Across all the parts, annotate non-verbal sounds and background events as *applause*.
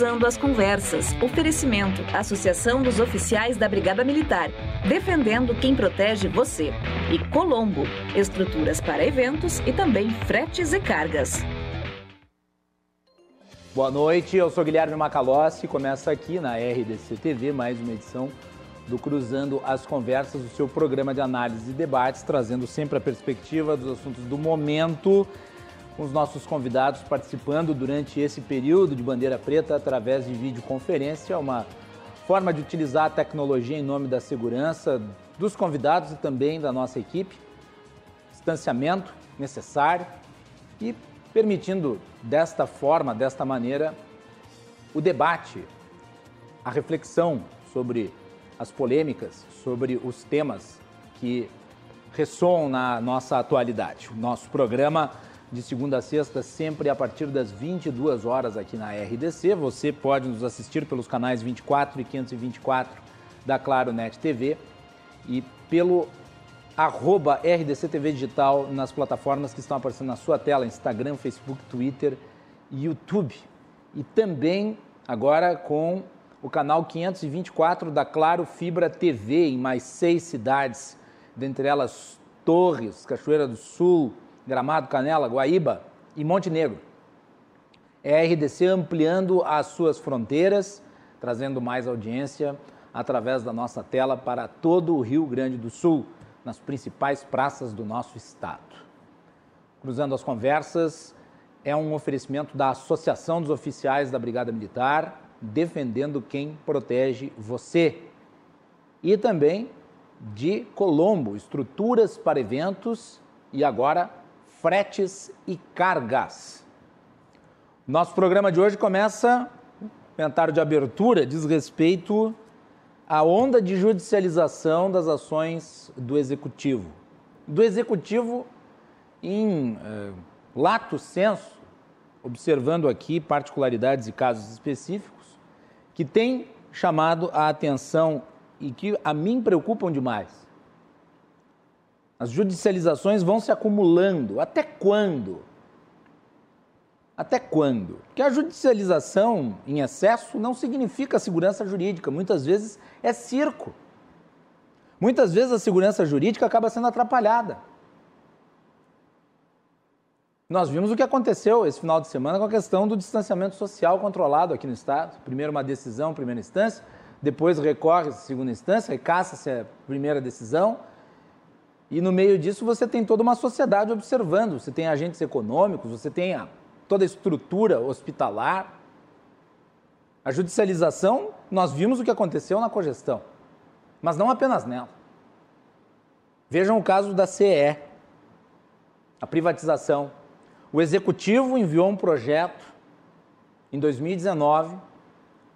Cruzando as Conversas. Oferecimento: Associação dos Oficiais da Brigada Militar. Defendendo quem protege você. E Colombo. Estruturas para eventos e também fretes e cargas. Boa noite, eu sou Guilherme Macalossi. Começa aqui na RDC TV mais uma edição do Cruzando as Conversas, o seu programa de análise e debates, trazendo sempre a perspectiva dos assuntos do momento com os nossos convidados participando durante esse período de bandeira preta através de videoconferência, uma forma de utilizar a tecnologia em nome da segurança dos convidados e também da nossa equipe, distanciamento necessário e permitindo desta forma, desta maneira, o debate, a reflexão sobre as polêmicas, sobre os temas que ressoam na nossa atualidade. O nosso programa de segunda a sexta, sempre a partir das 22 horas aqui na RDC. Você pode nos assistir pelos canais 24 e 524 da Claro Net TV e pelo arroba RDC TV Digital nas plataformas que estão aparecendo na sua tela, Instagram, Facebook, Twitter e YouTube. E também agora com o canal 524 da Claro Fibra TV em mais seis cidades, dentre elas Torres, Cachoeira do Sul, Gramado, Canela, Guaíba e Montenegro. É a RDC ampliando as suas fronteiras, trazendo mais audiência através da nossa tela para todo o Rio Grande do Sul, nas principais praças do nosso estado. Cruzando as conversas é um oferecimento da Associação dos Oficiais da Brigada Militar, defendendo quem protege você. E também de Colombo, estruturas para eventos e agora fretes e cargas. Nosso programa de hoje começa, comentário de abertura, diz respeito à onda de judicialização das ações do Executivo. Do Executivo em eh, lato senso, observando aqui particularidades e casos específicos, que tem chamado a atenção e que a mim preocupam demais. As judicializações vão se acumulando. Até quando? Até quando? Porque a judicialização em excesso não significa segurança jurídica, muitas vezes é circo. Muitas vezes a segurança jurídica acaba sendo atrapalhada. Nós vimos o que aconteceu esse final de semana com a questão do distanciamento social controlado aqui no Estado. Primeiro uma decisão, primeira instância, depois recorre-se segunda instância, recaça-se a primeira decisão, e no meio disso você tem toda uma sociedade observando, você tem agentes econômicos, você tem a, toda a estrutura hospitalar. A judicialização, nós vimos o que aconteceu na cogestão, mas não apenas nela. Vejam o caso da CE, a privatização. O executivo enviou um projeto em 2019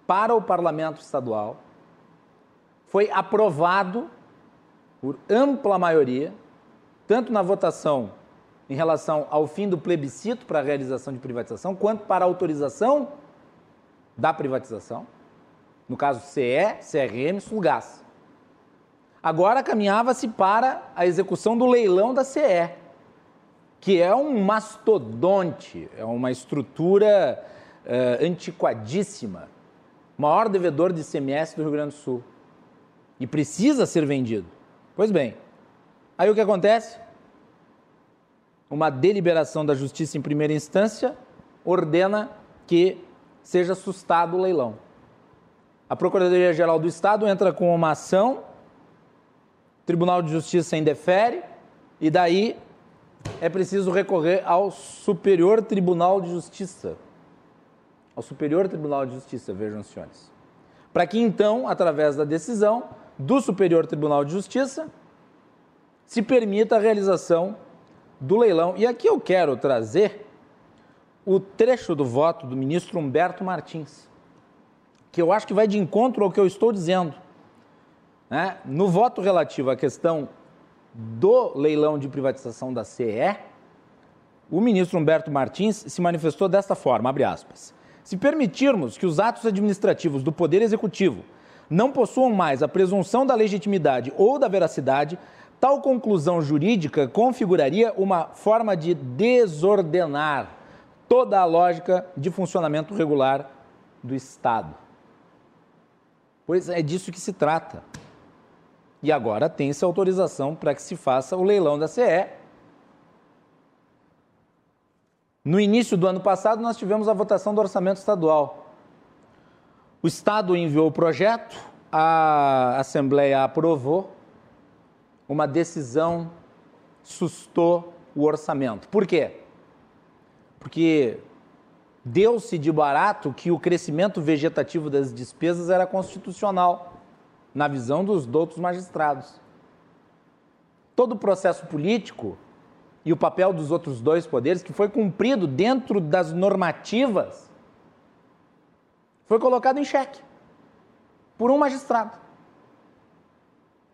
para o parlamento estadual, foi aprovado por ampla maioria, tanto na votação em relação ao fim do plebiscito para a realização de privatização, quanto para a autorização da privatização, no caso CE, CRM, Sulgás. Agora caminhava-se para a execução do leilão da CE, que é um mastodonte, é uma estrutura uh, antiquadíssima, maior devedor de ICMS do Rio Grande do Sul. E precisa ser vendido. Pois bem, aí o que acontece? Uma deliberação da justiça em primeira instância ordena que seja sustado o leilão. A Procuradoria-Geral do Estado entra com uma ação, o Tribunal de Justiça indefere, e daí é preciso recorrer ao Superior Tribunal de Justiça. Ao Superior Tribunal de Justiça, vejam, senhores. Para que então, através da decisão, do Superior Tribunal de Justiça se permita a realização do leilão. E aqui eu quero trazer o trecho do voto do ministro Humberto Martins, que eu acho que vai de encontro ao que eu estou dizendo. Né? No voto relativo à questão do leilão de privatização da CE, o ministro Humberto Martins se manifestou desta forma, abre aspas. Se permitirmos que os atos administrativos do Poder Executivo não possuam mais a presunção da legitimidade ou da veracidade, tal conclusão jurídica configuraria uma forma de desordenar toda a lógica de funcionamento regular do Estado. Pois é disso que se trata. E agora tem-se autorização para que se faça o leilão da CE. No início do ano passado, nós tivemos a votação do orçamento estadual. O Estado enviou o projeto, a Assembleia aprovou, uma decisão sustou o orçamento. Por quê? Porque deu-se de barato que o crescimento vegetativo das despesas era constitucional, na visão dos doutos magistrados. Todo o processo político e o papel dos outros dois poderes, que foi cumprido dentro das normativas, foi colocado em xeque por um magistrado.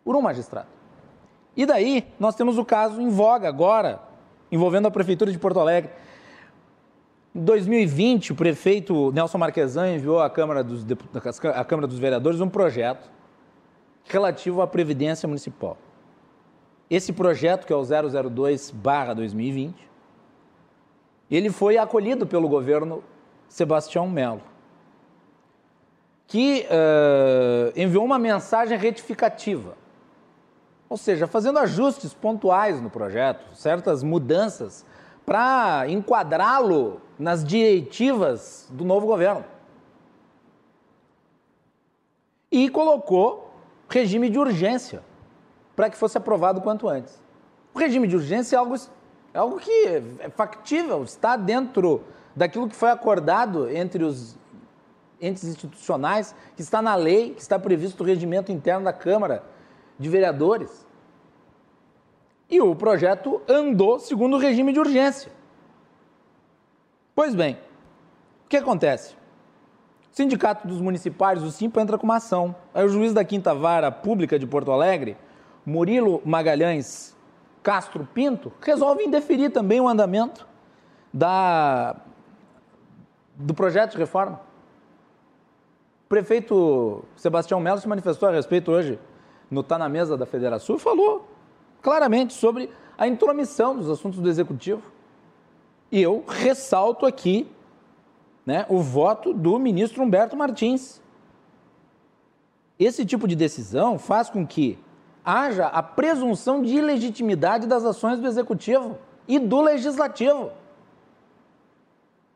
Por um magistrado. E daí, nós temos o caso em voga agora, envolvendo a Prefeitura de Porto Alegre. Em 2020, o prefeito Nelson Marquesan enviou à Câmara dos, à Câmara dos Vereadores um projeto relativo à Previdência Municipal. Esse projeto, que é o 002-2020, ele foi acolhido pelo governo Sebastião Melo, que uh, enviou uma mensagem retificativa ou seja, fazendo ajustes pontuais no projeto, certas mudanças para enquadrá-lo nas diretivas do novo governo. E colocou regime de urgência para que fosse aprovado quanto antes. O regime de urgência é algo, é algo que é factível, está dentro daquilo que foi acordado entre os entes institucionais, que está na lei, que está previsto no regimento interno da Câmara de vereadores. E o projeto andou segundo o regime de urgência. Pois bem, o que acontece? O Sindicato dos Municipais, o SIMPA, entra com uma ação. Aí o juiz da Quinta Vara Pública de Porto Alegre, Murilo Magalhães Castro Pinto, resolve indeferir também o andamento da, do projeto de reforma. O prefeito Sebastião Melo se manifestou a respeito hoje no Tá na Mesa da Federação e falou claramente sobre a intromissão dos assuntos do Executivo. E eu ressalto aqui né, o voto do ministro Humberto Martins. Esse tipo de decisão faz com que haja a presunção de ilegitimidade das ações do Executivo e do Legislativo.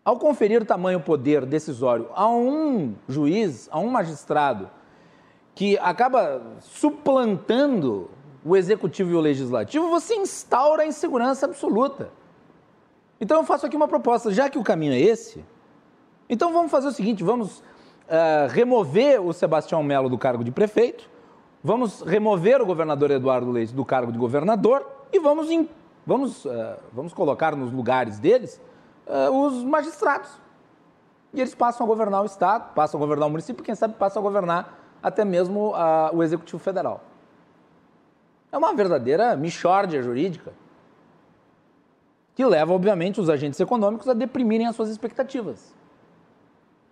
Ao conferir tamanho poder decisório a um juiz, a um magistrado, que acaba suplantando o executivo e o legislativo, você instaura a insegurança absoluta. Então eu faço aqui uma proposta, já que o caminho é esse, então vamos fazer o seguinte: vamos uh, remover o Sebastião Melo do cargo de prefeito, vamos remover o governador Eduardo Leite do cargo de governador e vamos, vamos, uh, vamos colocar nos lugares deles uh, os magistrados. E eles passam a governar o Estado, passam a governar o município, quem sabe passam a governar até mesmo o Executivo Federal. É uma verdadeira michórdia jurídica que leva, obviamente, os agentes econômicos a deprimirem as suas expectativas.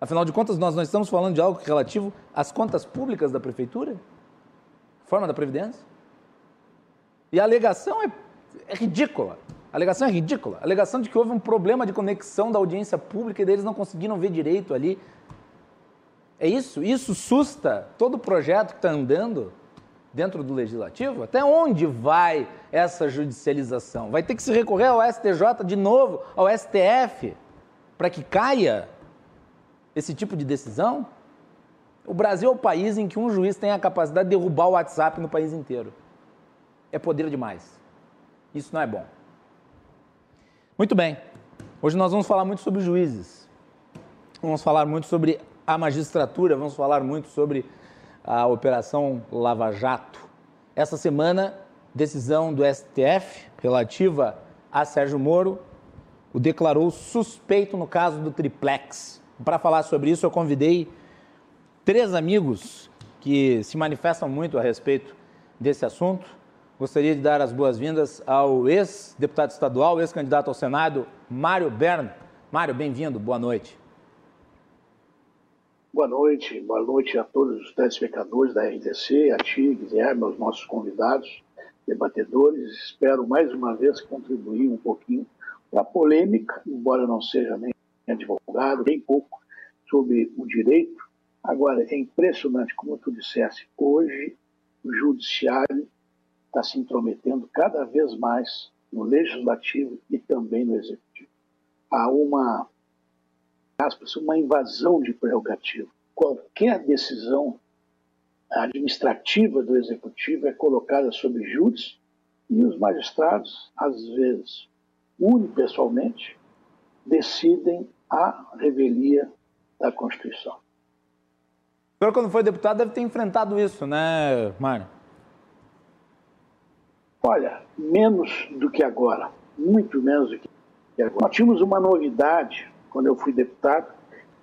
Afinal de contas, nós não estamos falando de algo relativo às contas públicas da prefeitura, forma da Previdência. E a alegação é, é ridícula. A alegação é ridícula. A alegação de que houve um problema de conexão da audiência pública e deles não conseguiram ver direito ali. É isso? Isso susta todo o projeto que está andando dentro do legislativo? Até onde vai essa judicialização? Vai ter que se recorrer ao STJ de novo, ao STF, para que caia esse tipo de decisão? O Brasil é o país em que um juiz tem a capacidade de derrubar o WhatsApp no país inteiro. É poder demais. Isso não é bom. Muito bem. Hoje nós vamos falar muito sobre juízes. Vamos falar muito sobre a magistratura, vamos falar muito sobre a Operação Lava Jato. Essa semana, decisão do STF relativa a Sérgio Moro o declarou suspeito no caso do triplex. Para falar sobre isso, eu convidei três amigos que se manifestam muito a respeito desse assunto. Gostaria de dar as boas-vindas ao ex-deputado estadual, ex-candidato ao Senado, Mário Bern. Mário, bem-vindo, boa noite. Boa noite, boa noite a todos os telespectadores da RTC, a ti, Guilherme, aos nossos convidados, debatedores. Espero mais uma vez contribuir um pouquinho para a polêmica, embora não seja nem advogado, nem pouco, sobre o direito. Agora, é impressionante, como tu disseste, hoje o judiciário está se intrometendo cada vez mais no legislativo e também no executivo. Há uma, aspas, uma invasão de prerrogativa. Qualquer decisão administrativa do executivo é colocada sob júdice e os magistrados, às vezes, unipessoalmente, decidem a revelia da Constituição. O senhor, quando foi deputado, deve ter enfrentado isso, né, Mário? Olha, menos do que agora, muito menos do que agora. Nós tínhamos uma novidade quando eu fui deputado,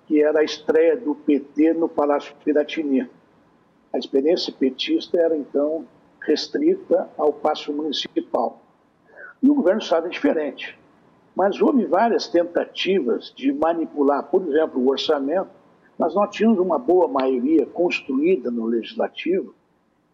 que era a estreia do PT no Palácio Piratini. A experiência petista era, então, restrita ao Paço Municipal. E o governo estado é diferente. Mas houve várias tentativas de manipular, por exemplo, o orçamento, mas nós tínhamos uma boa maioria construída no legislativo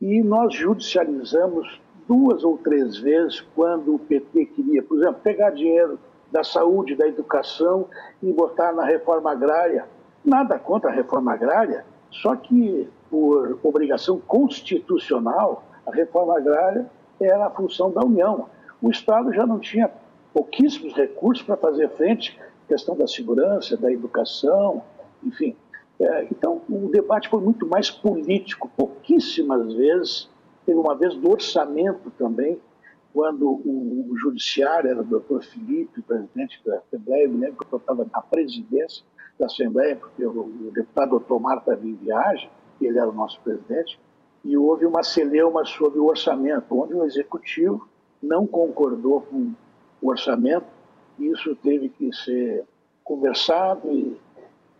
e nós judicializamos duas ou três vezes quando o PT queria, por exemplo, pegar dinheiro da saúde, da educação e botar na reforma agrária. Nada contra a reforma agrária, só que por obrigação constitucional, a reforma agrária era a função da União. O Estado já não tinha pouquíssimos recursos para fazer frente à questão da segurança, da educação, enfim. É, então, o debate foi muito mais político. Pouquíssimas vezes, teve uma vez do orçamento também, quando o, o judiciário era o doutor Felipe, presidente da Assembleia, eu me lembro que eu estava na presidência da Assembleia, porque o, o deputado Otomar estava em viagem, ele era o nosso presidente, e houve uma celeuma sobre o orçamento, onde o executivo não concordou com o orçamento, e isso teve que ser conversado e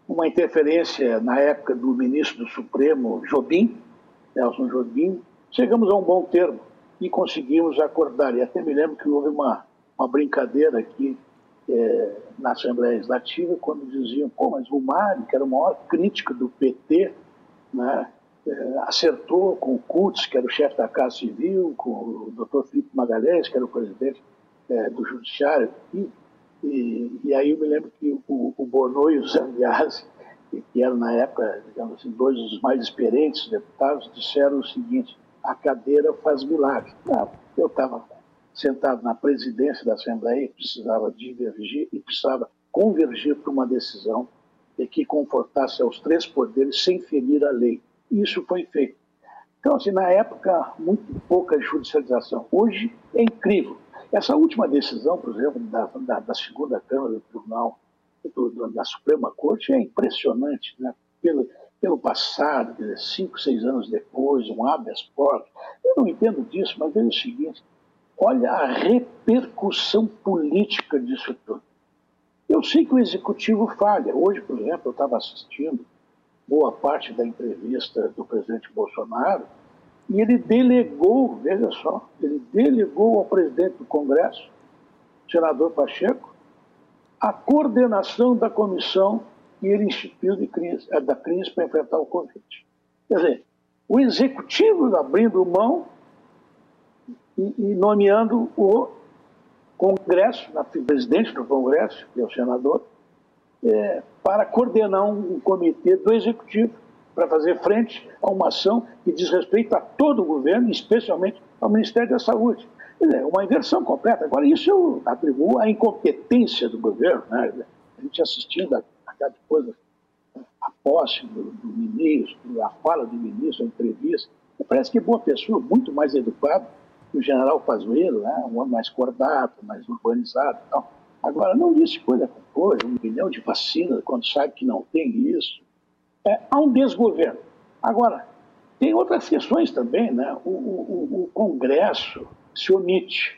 uma interferência na época do ministro do Supremo, Jobim, Nelson Jobim, chegamos a um bom termo e conseguimos acordar. E até me lembro que houve uma, uma brincadeira aqui é, na Assembleia Legislativa, quando diziam, pô, mas o Mário, que era o maior crítico do PT, né, é, acertou com o Kutz, que era o chefe da Casa Civil, com o doutor Felipe Magalhães, que era o presidente é, do Judiciário, e, e, e, aí eu me lembro que o, o Bono e o Zambiase, que eram na época, digamos assim, dois dos mais experientes deputados, disseram o seguinte, a cadeira faz milagre. Não, eu estava sentado na presidência da Assembleia e precisava divergir e precisava convergir para uma decisão que confortasse aos três poderes sem ferir a lei. Isso foi feito. Então, assim, na época, muito pouca judicialização. Hoje é incrível. Essa última decisão, por exemplo, da, da, da segunda Câmara do Tribunal, do, da Suprema Corte, é impressionante, né? Pelo, pelo passado, cinco, seis anos depois, um habeas corpus. Eu não entendo disso, mas é o seguinte: olha a repercussão política disso tudo. Eu sei que o executivo falha. Hoje, por exemplo, eu estava assistindo boa parte da entrevista do presidente Bolsonaro e ele delegou, veja só, ele delegou ao presidente do Congresso, senador Pacheco, a coordenação da comissão que ele instituiu de crise, é, da crise para enfrentar o Covid. Quer dizer, o executivo abrindo mão e, e nomeando o Congresso, o presidente do Congresso, que é o senador, é, para coordenar um, comitê do executivo para fazer frente a uma ação que diz respeito a todo o governo, especialmente ao Ministério da Saúde. É uma inversão completa. Agora, isso eu atribuo à incompetência do governo. Né? A gente assistindo cada coisa, a posse do, do, ministro, a fala do ministro, a entrevista. Parece que boa pessoa, muito mais educado que o general Pazuello, né? um homem mais cordato, mais urbanizado tal. Agora, não disse coisa com coisa, um milhão de vacinas, quando sabe que não tem isso. É, há um desgoverno. Agora, tem outras questões também, né? O, o, o Congresso se omite.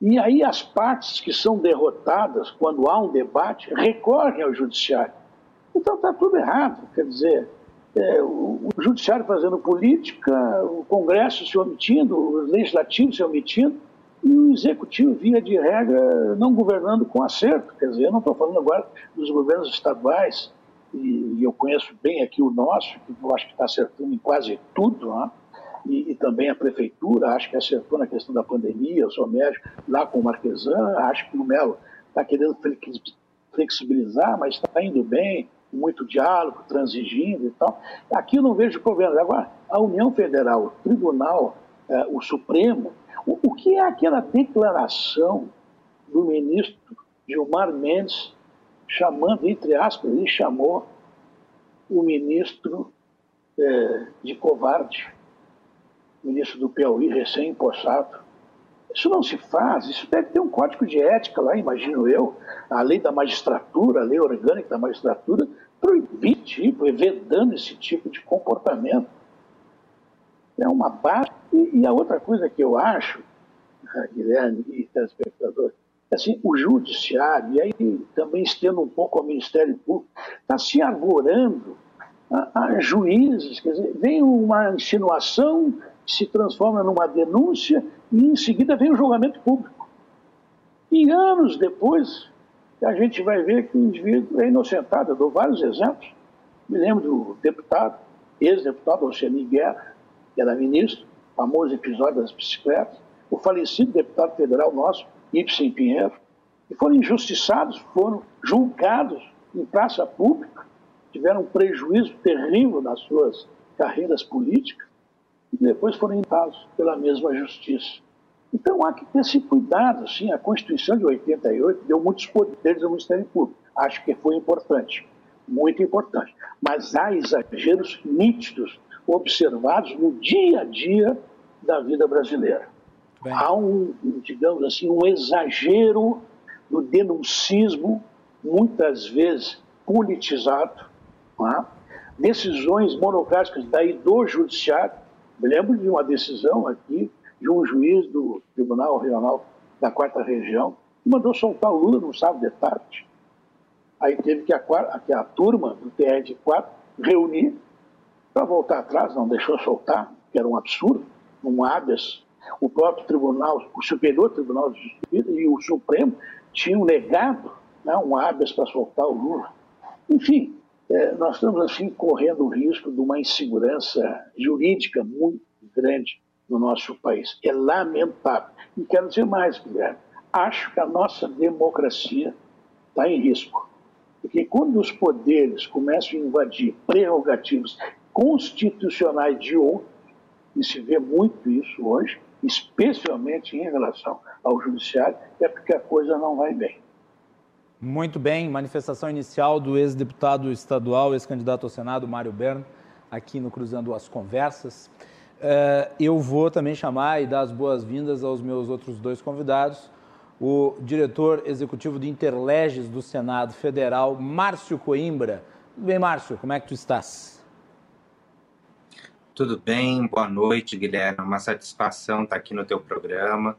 E aí as partes que são derrotadas, quando há um debate, recorrem ao judiciário. Então está tudo errado. Quer dizer, é, o, o, judiciário fazendo política, o Congresso se omitindo, o legislativo se omitindo, e o executivo, via de regra, não governando com acerto. Quer dizer, eu não estou falando agora dos governos estaduais, e, e, eu conheço bem aqui o nosso, que eu acho que está acertando em quase tudo, né? E, e, também a prefeitura, acho que acertou na questão da pandemia, eu sou médico lá com o Marquesan, acho que o Melo está querendo flexibilizar, mas está indo bem, muito diálogo, transigindo e tal. Aqui eu não vejo problema. Agora, a União Federal, o Tribunal, eh, o Supremo, o, o que é aquela declaração do ministro Gilmar Mendes chamando, entre aspas, ele chamou o ministro eh, de covarde, ministro do Piauí, recém-impossado. Isso não se faz, isso deve ter um código de ética lá, imagino eu, a lei da magistratura, a lei orgânica da magistratura, proibir tipo, vedando esse tipo de comportamento. É uma base. E, a outra coisa que eu acho, Guilherme e telespectador, é assim, o judiciário, e aí também estendo um pouco ao Ministério Público, está se agorando a, a juízes, quer dizer, vem uma insinuação se transforma numa denúncia e em seguida vem o julgamento público. E anos depois, a gente vai ver que o indivíduo é inocentado. Eu dou vários exemplos. Me lembro do deputado, ex-deputado Alcemir Guerra, que era ministro, famoso episódio das bicicletas, o falecido deputado federal nosso, Ibsen Pinheiro, que foram injustiçados, foram julgados em praça pública, tiveram um prejuízo terrível nas suas carreiras políticas, e depois foram imputados pela mesma justiça. Então há que ter esse cuidado, sim. A Constituição de 88 deu muitos poderes ao Ministério Público. Acho que foi importante, muito importante. Mas há exageros nítidos observados no dia a dia da vida brasileira. Bem. Há um, digamos assim, um exagero do denuncismo, muitas vezes politizado, é? decisões monocráticas daí do judiciário me lembro de uma decisão aqui de um juiz do Tribunal Regional da Quarta Região que mandou soltar o Lula no sábado de tarde. Aí teve que a, que a turma do TR de 4 reunir para voltar atrás, não deixou soltar, que era um absurdo, um habeas. O próprio tribunal, o Superior Tribunal de Justiça e o Supremo tinham negado né, um habeas para soltar o Lula. Enfim, é, nós estamos assim correndo o risco de uma insegurança jurídica muito grande no nosso país. É lamentável. E quero dizer mais, Guilherme, acho que a nossa democracia está em risco. Porque quando os poderes começam a invadir prerrogativas constitucionais de outros, e se vê muito isso hoje, especialmente em relação ao judiciário, é porque a coisa não vai bem. Muito bem, manifestação inicial do ex-deputado estadual, ex-candidato ao Senado, Mário Berno, aqui no Cruzando as Conversas. Uh, eu vou também chamar e dar as boas-vindas aos meus outros dois convidados, o diretor executivo de Interleges do Senado Federal, Márcio Coimbra. Tudo bem, Márcio? Como é que tu estás? Tudo bem, boa noite, Guilherme. Uma satisfação estar aqui no teu programa,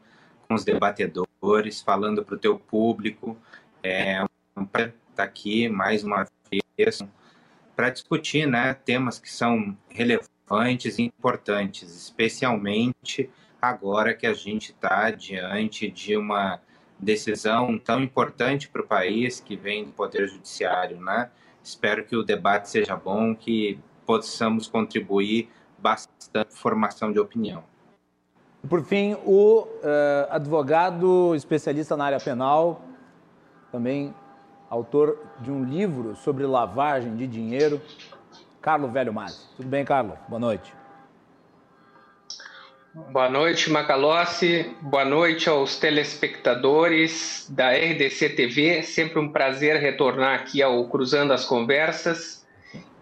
com os debatedores, falando para o teu público é um prazer estar aqui mais uma vez para discutir né, temas que são relevantes e importantes, especialmente agora que a gente está diante de uma decisão tão importante para o país que vem do Poder Judiciário. Né? Espero que o debate seja bom, que possamos contribuir bastante formação de opinião. Por fim, o uh, advogado especialista na área penal, também autor de um livro sobre lavagem de dinheiro, Carlos Velho Masi. Tudo bem, Carlos? Boa noite. Boa noite, Macalossi. Boa noite aos telespectadores da RDC TV. Sempre um prazer retornar aqui ao Cruzando as Conversas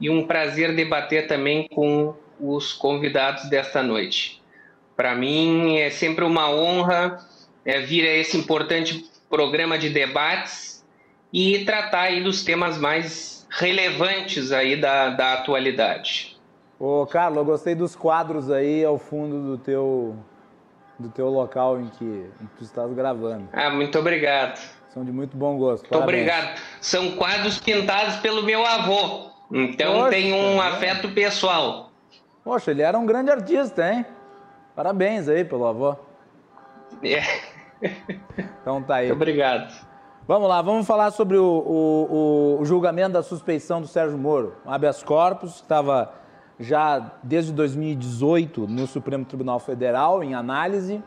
e um prazer debater também com os convidados desta noite. Para mim é sempre uma honra é, vir a esse importante programa de debates e tratar aí dos temas mais relevantes aí da, da atualidade. Ô, Carlos, eu gostei dos quadros aí ao fundo do teu, do teu local em que, em que tu estás gravando. Ah, muito obrigado. São de muito bom gosto. Muito obrigado. São quadros pintados pelo meu avô, então Poxa, tem um é. afeto pessoal. Poxa, ele era um grande artista, hein? Parabéns aí pelo avô. É. Então tá aí. Muito obrigado. Vamos lá, vamos falar sobre o, o, o julgamento da suspeição do Sérgio Moro. Um habeas corpus, que estava já desde 2018 no Supremo Tribunal Federal em análise.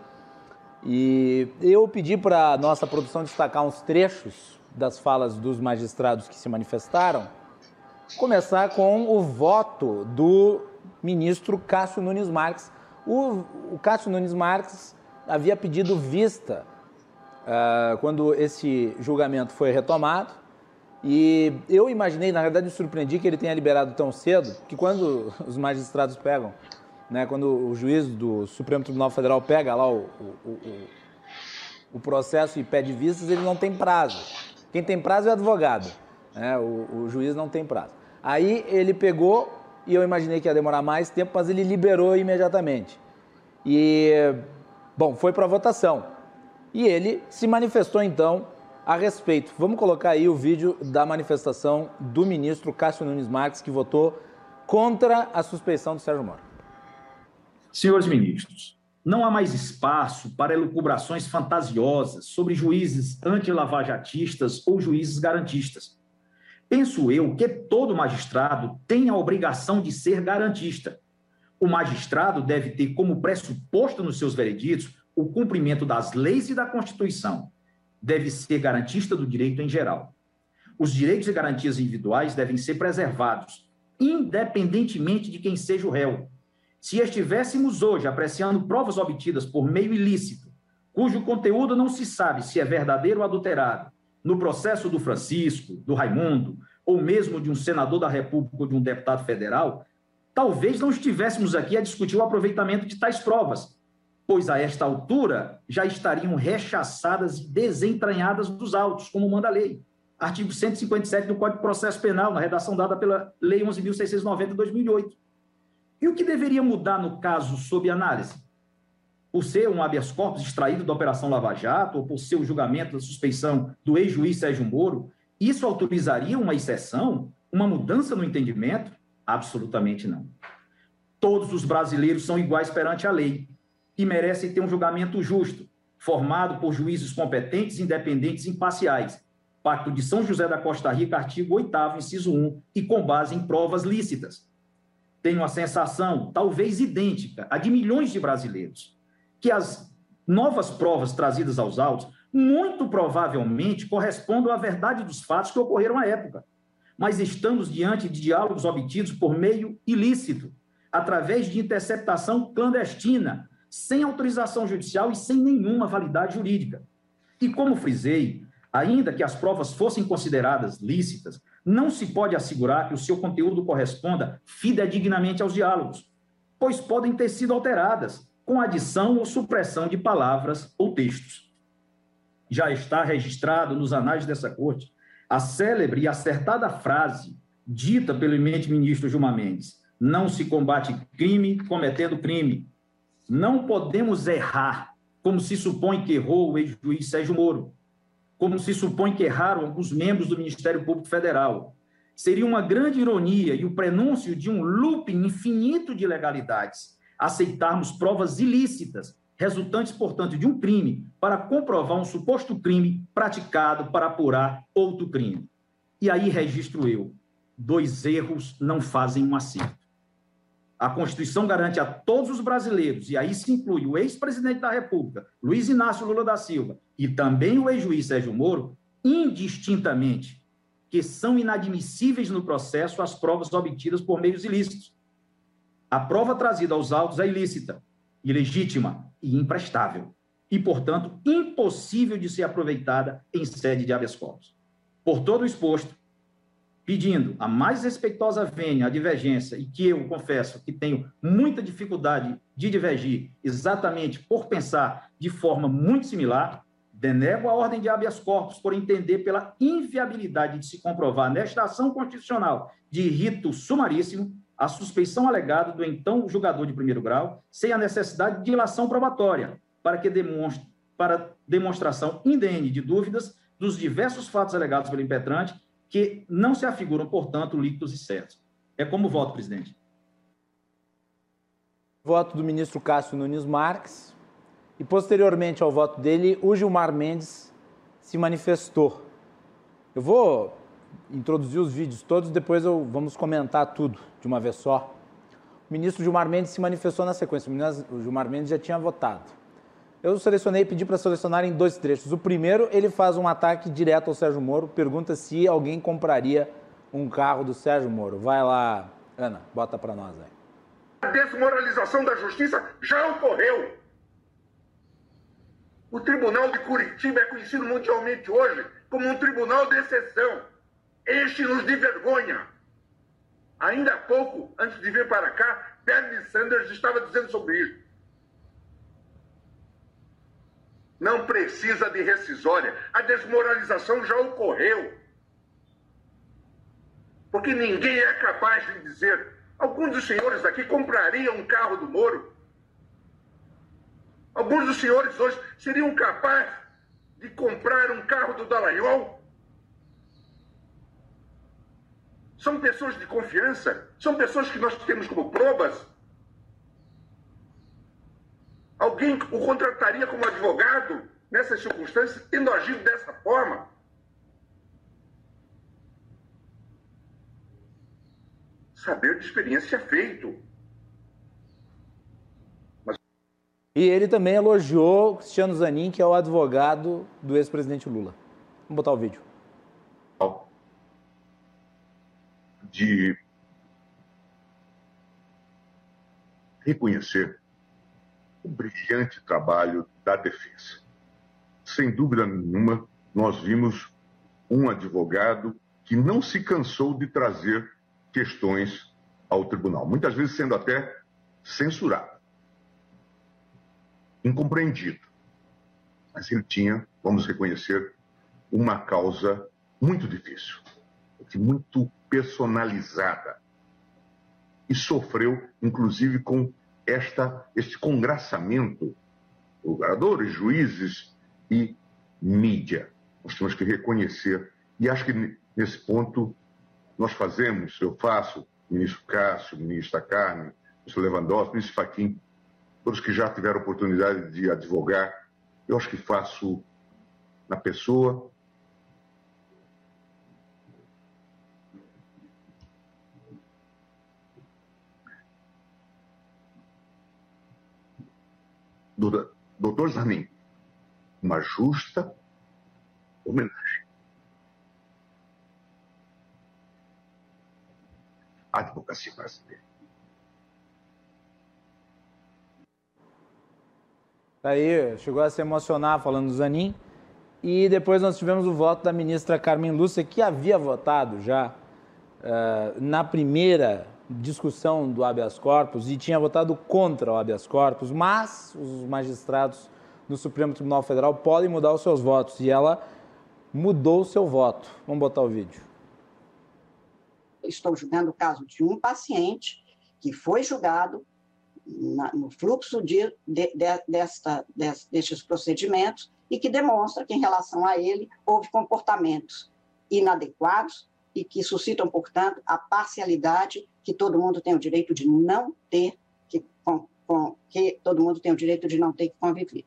E eu pedi para a nossa produção destacar uns trechos das falas dos magistrados que se manifestaram. começar com o voto do ministro Cássio Nunes Marques. O, o Cássio Nunes Marques havia pedido vista uh, quando esse julgamento foi retomado. E eu imaginei, na verdade, me surpreendi que ele tenha liberado tão cedo, que quando os magistrados pegam, né, quando o juiz do Supremo Tribunal Federal pega lá o, o, o, o processo e pede vistas, ele não tem prazo. Quem tem prazo é o advogado, né, o, o juiz não tem prazo. Aí ele pegou, e eu imaginei que ia demorar mais tempo, mas ele liberou imediatamente. E, bom, foi para votação. E ele se manifestou então a respeito. Vamos colocar aí o vídeo da manifestação do ministro Cássio Nunes Marques, que votou contra a suspeição do Sérgio Moro. Senhores ministros, não há mais espaço para elucubrações fantasiosas sobre juízes anti-lavajatistas ou juízes garantistas. Penso eu que todo magistrado tem a obrigação de ser garantista. O magistrado deve ter como pressuposto nos seus vereditos o cumprimento das leis e da Constituição. Deve ser garantista do direito em geral. Os direitos e garantias individuais devem ser preservados, independentemente de quem seja o réu. Se estivéssemos hoje apreciando provas obtidas por meio ilícito, cujo conteúdo não se sabe se é verdadeiro ou adulterado, no processo do Francisco, do Raimundo, ou mesmo de um senador da República ou de um deputado federal, talvez não estivéssemos aqui a discutir o aproveitamento de tais provas, pois a esta altura já estariam rechaçadas e desentranhadas dos autos, como manda a lei. Artigo 157 do Código de Processo Penal, na redação dada pela Lei 11.690 de 2008. E o que deveria mudar no caso sob análise? por ser um habeas corpus extraído da Operação Lava Jato, ou por ser o julgamento da suspeição do ex-juiz Sérgio Moro, isso autorizaria uma exceção, uma mudança no entendimento? Absolutamente não. Todos os brasileiros são iguais perante a lei e merecem ter um julgamento justo, formado por juízes competentes, independentes e imparciais. Pacto de São José da Costa Rica, artigo 8 inciso 1, e com base em provas lícitas. Tenho a sensação, talvez idêntica, a de milhões de brasileiros, que as novas provas trazidas aos autos muito provavelmente correspondem à verdade dos fatos que ocorreram à época. Mas estamos diante de diálogos obtidos por meio ilícito, através de interceptação clandestina, sem autorização judicial e sem nenhuma validade jurídica. E como frisei, ainda que as provas fossem consideradas lícitas, não se pode assegurar que o seu conteúdo corresponda fidedignamente aos diálogos, pois podem ter sido alteradas, com adição ou supressão de palavras ou textos. Já está registrado nos anais dessa corte a célebre e acertada frase dita pelo eminente ministro Gilmar Mendes: não se combate crime cometendo crime. Não podemos errar, como se supõe que errou o ex-juiz Sérgio Moro, como se supõe que erraram alguns membros do Ministério Público Federal. Seria uma grande ironia e o prenúncio de um looping infinito de ilegalidades aceitarmos provas ilícitas, resultantes, portanto, de um crime, para comprovar um suposto crime praticado para apurar outro crime. E aí registro eu: dois erros não fazem um acerto. A Constituição garante a todos os brasileiros, e aí se inclui o ex-presidente da República, Luiz Inácio Lula da Silva, e também o ex-juiz Sérgio Moro, indistintamente, que são inadmissíveis no processo as provas obtidas por meios ilícitos, a prova trazida aos autos é ilícita, ilegítima e imprestável, e, portanto, impossível de ser aproveitada em sede de habeas corpus. Por todo o exposto, pedindo a mais respeitosa vênia a divergência, e que eu confesso que tenho muita dificuldade de divergir, exatamente por pensar de forma muito similar, denego a ordem de habeas corpus por entender pela inviabilidade de se comprovar nesta ação constitucional de rito sumaríssimo a suspeição alegada do então julgador de primeiro grau, sem a necessidade de dilação probatória, para que demonstre, para demonstração indene de dúvidas dos diversos fatos alegados pelo impetrante, que não se afiguram, portanto, líquidos e certos. É como voto, presidente. Voto do ministro Cássio Nunes Marques. E, posteriormente ao voto dele, o Gilmar Mendes se manifestou. Eu vou introduzir os vídeos todos, depois eu, vamos comentar tudo de uma vez só. O ministro Gilmar Mendes se manifestou na sequência, o Gilmar Mendes já tinha votado. Eu selecionei e pedi para selecionar em dois trechos. O primeiro, ele faz um ataque direto ao Sérgio Moro, pergunta se alguém compraria um carro do Sérgio Moro. Vai lá, Ana, bota para nós aí. A desmoralização da justiça já ocorreu. O Tribunal de Curitiba é conhecido mundialmente hoje como um tribunal de exceção. Enche-nos de vergonha. Ainda há pouco, antes de vir para cá, Bernie Sanders estava dizendo sobre isso. Não precisa de rescisória. A desmoralização já ocorreu. Porque ninguém é capaz de dizer. Alguns dos senhores aqui comprariam um carro do Moro. Alguns dos senhores hoje seriam capazes de comprar um carro do Dallagnol. São pessoas de confiança, são pessoas que nós temos como probas. Alguém o contrataria como advogado nessas circunstâncias, tendo agido dessa forma? Saber de experiência é feito. Mas... E ele também elogiou Cristiano Zanin, que é o advogado do ex-presidente Lula. Vamos botar o vídeo. De reconhecer o brilhante trabalho da defesa. Sem dúvida nenhuma, nós vimos um advogado que não se cansou de trazer questões ao tribunal, muitas vezes sendo até censurado, incompreendido. Mas ele tinha, vamos reconhecer, uma causa muito difícil, muito personalizada. E sofreu, inclusive, com esta, este congraçamento, jogadores, juízes e mídia. Nós temos que reconhecer, e acho que nesse ponto nós fazemos, eu faço, ministro Cássio, ministra Carmen, ministro Lewandowski, ministro Faquim, todos que já tiveram oportunidade de advogar, eu acho que faço na pessoa do doutor Zanin uma justa homenagem. Advocacia brasileira. Aí chegou a se emocionar falando do Zanin. E depois nós tivemos o voto da ministra Carmen Lúcia, que havia votado já uh, na primeira discussão do habeas corpus e tinha votado contra o habeas corpus, mas os magistrados no Supremo Tribunal Federal podem mudar os seus votos e ela mudou o seu voto. Vamos botar o vídeo. Estou julgando o caso de um paciente que foi julgado na, no fluxo de, de, de, desta, destes procedimentos e que demonstra que, em relação a ele, houve comportamentos inadequados e que suscitam, portanto, a parcialidade que todo mundo tem o direito de não ter que, com, com, que todo mundo tem o direito de não ter que conviver.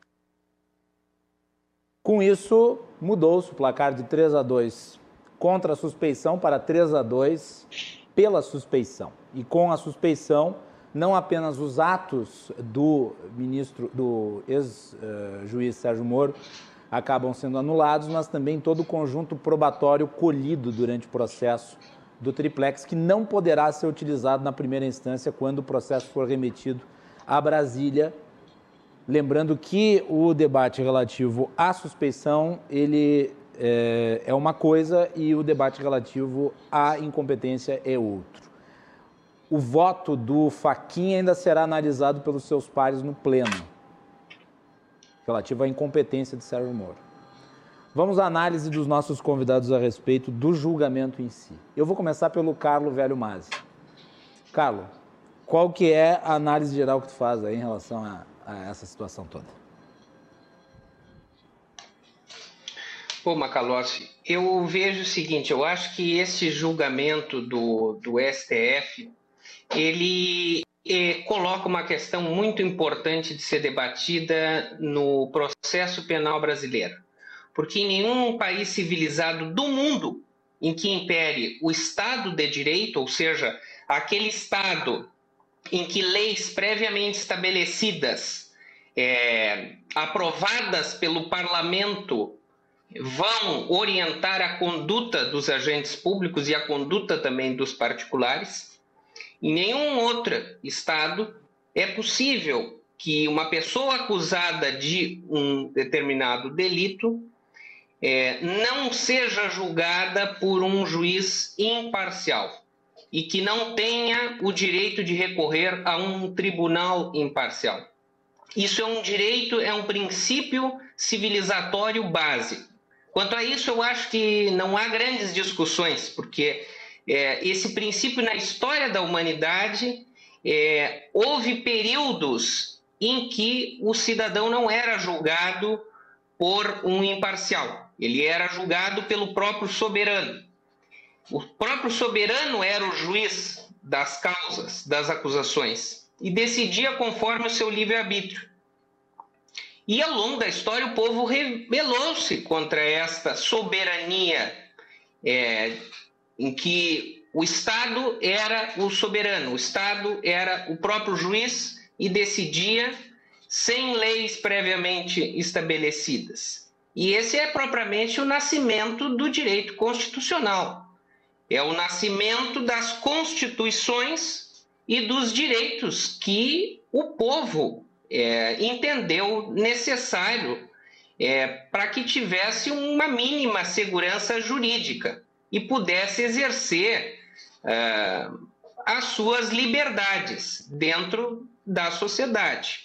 Com isso, mudou-se o placar de 3 a 2 contra a suspeição para 3 a 2 pela suspeição. E com a suspeição, não apenas os atos do ministro, do ex-juiz Sérgio Moro acabam sendo anulados, mas também todo o conjunto probatório colhido durante o processo do triplex, que não poderá ser utilizado na primeira instância quando o processo for remetido a Brasília. Lembrando que o debate relativo à suspeição, ele é, é uma coisa e o debate relativo à incompetência é outro. O voto do Faquinha ainda será analisado pelos seus pares no pleno, relativo à incompetência de Sérgio Moro. Vamos à análise dos nossos convidados a respeito do julgamento em si. Eu vou começar pelo Carlo Velho Masi. Carlo, qual que é a análise geral que tu faz aí em relação a, a essa situação toda? Pô, Macalossi, eu vejo o seguinte, eu acho que esse julgamento do, do STF, ele eh, coloca uma questão muito importante de ser debatida no processo penal brasileiro porque em nenhum país civilizado do mundo em que impere o Estado de Direito, ou seja, aquele Estado em que leis previamente estabelecidas, é, aprovadas pelo parlamento vão orientar a conduta dos agentes públicos e a conduta também dos particulares. Em nenhum outro estado é possível que uma pessoa acusada de um determinado delito é, não seja julgada por um juiz imparcial e que não tenha o direito de recorrer a um tribunal imparcial. Isso é um direito, é um princípio civilizatório básico. Quanto a isso, eu acho que não há grandes discussões, porque é, esse princípio na história da humanidade é, houve períodos em que o cidadão não era julgado por um imparcial, ele era julgado pelo próprio soberano. O próprio soberano era o juiz das causas, das acusações, e decidia conforme o seu livre-arbítrio. E ao longo da história, o povo rebelou-se contra esta soberania, é, em que o Estado era o soberano, o Estado era o próprio juiz e decidia sem leis previamente estabelecidas. E esse é propriamente o nascimento do direito constitucional. É o nascimento das constituições e dos direitos que o povo é, entendeu necessário é, para que tivesse uma mínima segurança jurídica e pudesse exercer é, as suas liberdades dentro da sociedade.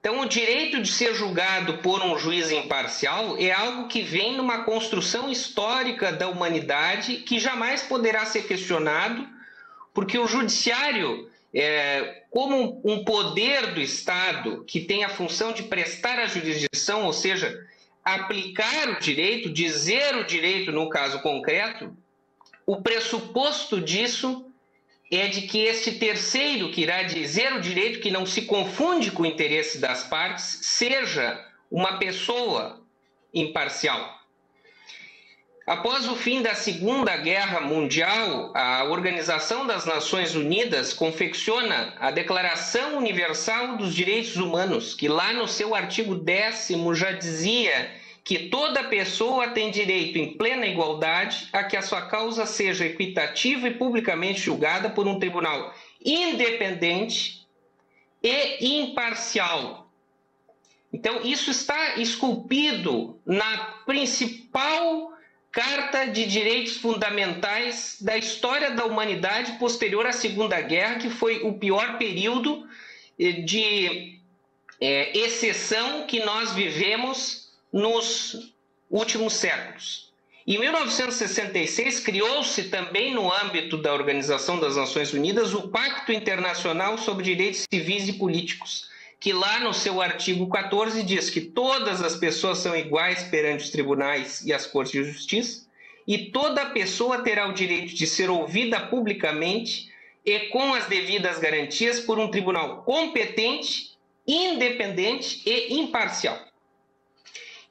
Então, o direito de ser julgado por um juiz imparcial é algo que vem numa construção histórica da humanidade que jamais poderá ser questionado, porque o judiciário é, como um poder do Estado que tem a função de prestar a jurisdição, ou seja, aplicar o direito, dizer o direito no caso concreto, o pressuposto disso é de que este terceiro que irá dizer o direito, que não se confunde com o interesse das partes, seja uma pessoa imparcial. Após o fim da Segunda Guerra Mundial, a Organização das Nações Unidas confecciona a Declaração Universal dos Direitos Humanos, que lá no seu artigo décimo já dizia que toda pessoa tem direito em plena igualdade a que a sua causa seja equitativa e publicamente julgada por um tribunal independente e imparcial. Então, isso está esculpido na principal Carta de Direitos Fundamentais da história da humanidade posterior à Segunda Guerra, que foi o pior período eh, de é, exceção que nós vivemos nos últimos séculos. Em 1966, criou-se também no âmbito da Organização das Nações Unidas o Pacto Internacional sobre Direitos Civis e Políticos, que lá no seu artigo 14 diz que todas as pessoas são iguais perante os tribunais e as cortes de justiça, e toda pessoa terá o direito de ser ouvida publicamente e com as devidas garantias por um tribunal competente, independente e imparcial.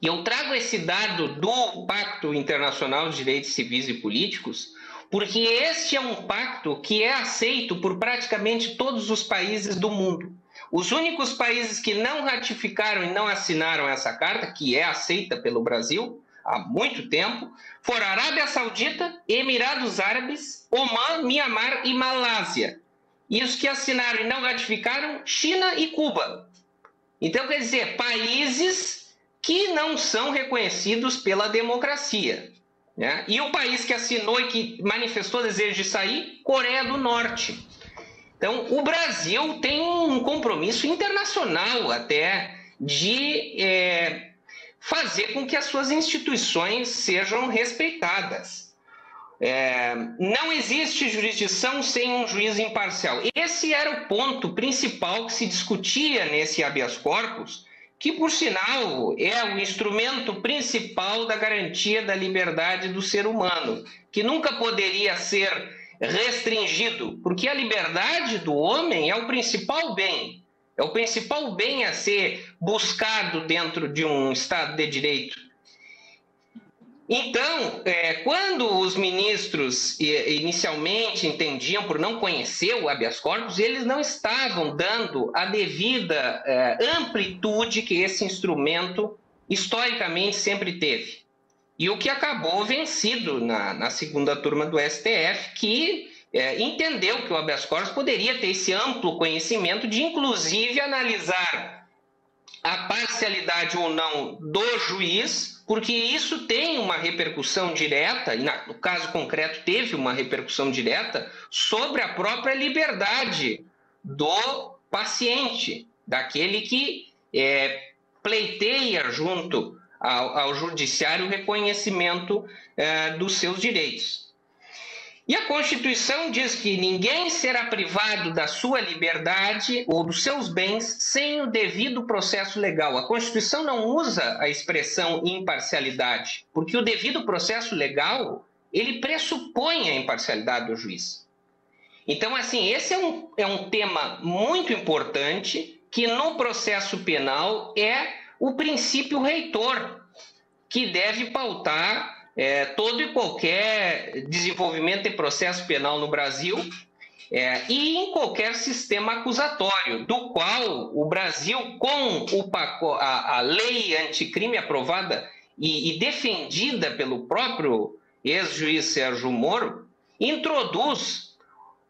E eu trago esse dado do Pacto Internacional de Direitos Civis e Políticos, porque este é um pacto que é aceito por praticamente todos os países do mundo. Os únicos países que não ratificaram e não assinaram essa carta, que é aceita pelo Brasil há muito tempo, foram Arábia Saudita, Emirados Árabes, Oman, Mianmar e Malásia. E os que assinaram e não ratificaram, China e Cuba. Então, quer dizer, países que não são reconhecidos pela democracia. Né? E o país que assinou e que manifestou desejo de sair, Coreia do Norte. Então, o Brasil tem um compromisso internacional até de é, fazer com que as suas instituições sejam respeitadas. É, não existe jurisdição sem um juiz imparcial. Esse era o ponto principal que se discutia nesse habeas corpus, que, por sinal, é o instrumento principal da garantia da liberdade do ser humano, que nunca poderia ser restringido, porque a liberdade do homem é o principal bem, é o principal bem a ser buscado dentro de um Estado de Direito. Então, é, quando os ministros inicialmente entendiam por não conhecer o habeas corpus, eles não estavam dando a devida é, amplitude que esse instrumento historicamente sempre teve. E o que acabou vencido na, na segunda turma do STF, que é, entendeu que o habeas corpus poderia ter esse amplo conhecimento de, inclusive, analisar a parcialidade ou não do juiz, porque isso tem uma repercussão direta, e no caso concreto teve uma repercussão direta, sobre a própria liberdade do paciente, daquele que é, pleiteia junto ao, ao judiciário o reconhecimento é, dos seus direitos. E a Constituição diz que ninguém será privado da sua liberdade ou dos seus bens sem o devido processo legal. A Constituição não usa a expressão imparcialidade, porque o devido processo legal ele pressupõe a imparcialidade do juiz. Então, assim, esse é um, é um tema muito importante que no processo penal é o princípio reitor, que deve pautar é, todo e qualquer desenvolvimento de processo penal no Brasil é, e em qualquer sistema acusatório, do qual o Brasil, com o a, a lei anticrime aprovada e, e defendida pelo próprio ex-juiz Sérgio Moro, introduz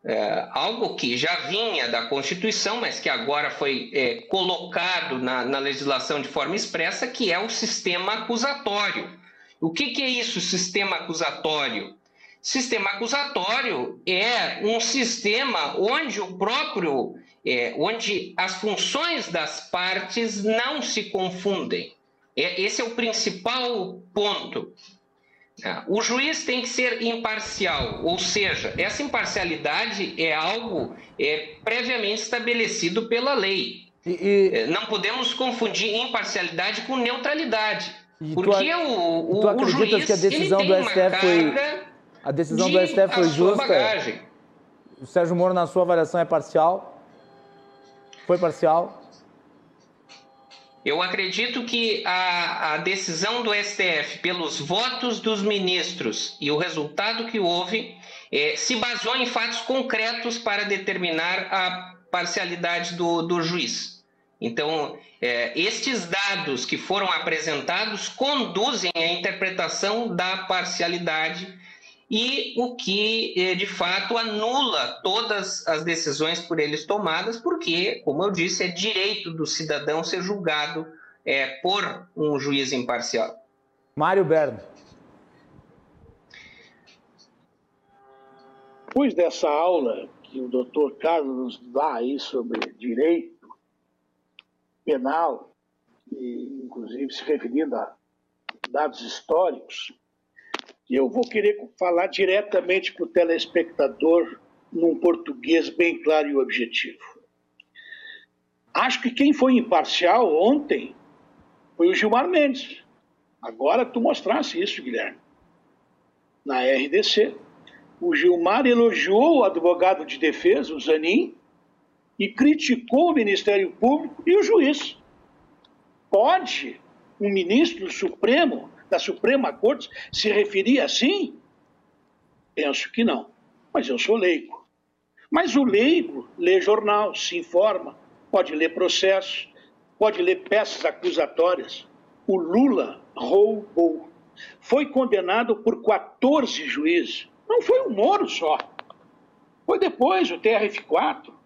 é, algo que já vinha da Constituição, mas que agora foi é, colocado na, na, legislação de forma expressa, que é o sistema acusatório. O que, que é isso, sistema acusatório? Sistema acusatório é um sistema onde o próprio, é, onde as funções das partes não se confundem. É, esse é o principal ponto. É, o juiz tem que ser imparcial, ou seja, essa imparcialidade é algo é, previamente estabelecido pela lei. E, e... É, não podemos confundir imparcialidade com neutralidade. E porque tu, o, o, tu acreditas juiz, que a decisão do STF foi a decisão de do STF foi justa? Bagagem. O Sérgio Moro na sua avaliação é parcial? Foi parcial? Eu acredito que a, a, decisão do STF, pelos votos dos ministros e o resultado que houve, é, se baseou em fatos concretos para determinar a parcialidade do, do juiz. Então, é, estes dados que foram apresentados conduzem à interpretação da parcialidade e o que eh, de fato anula todas as decisões por eles tomadas, porque, como eu disse, é direito do cidadão ser julgado é, por um juiz imparcial. Mário Berno. Depois dessa aula que o doutor Carlos nos dá aí sobre direito penal, e inclusive se referindo a dados históricos, eu vou querer falar diretamente para o telespectador num português bem claro e objetivo. Acho que quem foi imparcial ontem foi o Gilmar Mendes. Agora tu mostrasse isso, Guilherme. Na RDC, o Gilmar elogiou o advogado de defesa, o Zanin, e criticou o Ministério Público e o juiz. Pode um ministro do Supremo da Suprema Corte se referia assim? Penso que não, mas eu sou leigo. Mas o leigo lê jornal, se informa, pode ler processos, pode ler peças acusatórias. O Lula roubou. Foi condenado por 14 juízes. Não foi o Moro só. Foi depois o TRF4.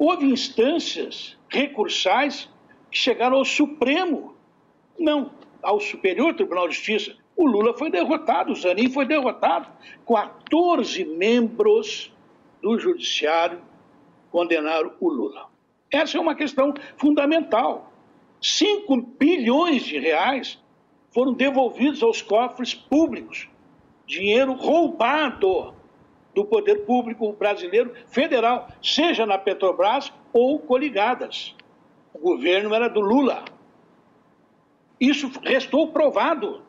Houve instâncias recursais que chegaram ao Supremo. Não, ao Superior Tribunal de Justiça, o Lula foi derrotado, o Zanin foi derrotado. 14 membros do Judiciário condenaram o Lula. Essa é uma questão fundamental. 5 bilhões de reais foram devolvidos aos cofres públicos. Dinheiro roubado do poder público brasileiro federal, seja na Petrobras ou coligadas. O governo era do Lula. Isso restou provado.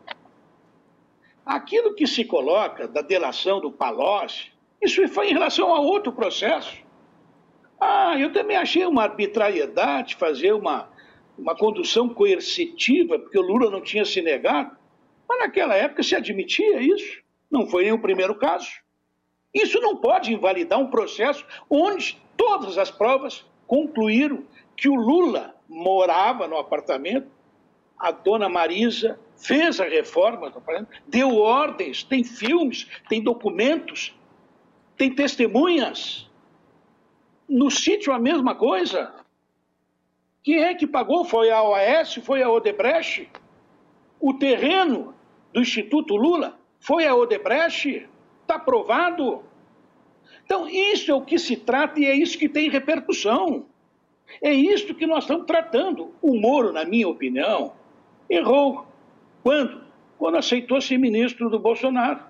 Aquilo que se coloca da delação do Palocci, isso foi em relação a outro processo. Ah, eu também achei uma arbitrariedade fazer uma, uma condução coercitiva, porque o Lula não tinha se negado. Mas naquela época se admitia isso. Não foi nem o primeiro caso. Isso não pode invalidar um processo onde todas as provas concluíram que o Lula morava no apartamento a dona Marisa fez a reforma, deu ordens, tem filmes, tem documentos, tem testemunhas. No sítio a mesma coisa. Quem é que pagou? Foi a OAS? Foi a Odebrecht? O terreno do Instituto Lula foi a Odebrecht? Está provado? Então, isso é o que se trata e é isso que tem repercussão. É isso que nós estamos tratando. O Moro, na minha opinião, errou. Quando? Quando aceitou ser ministro do Bolsonaro.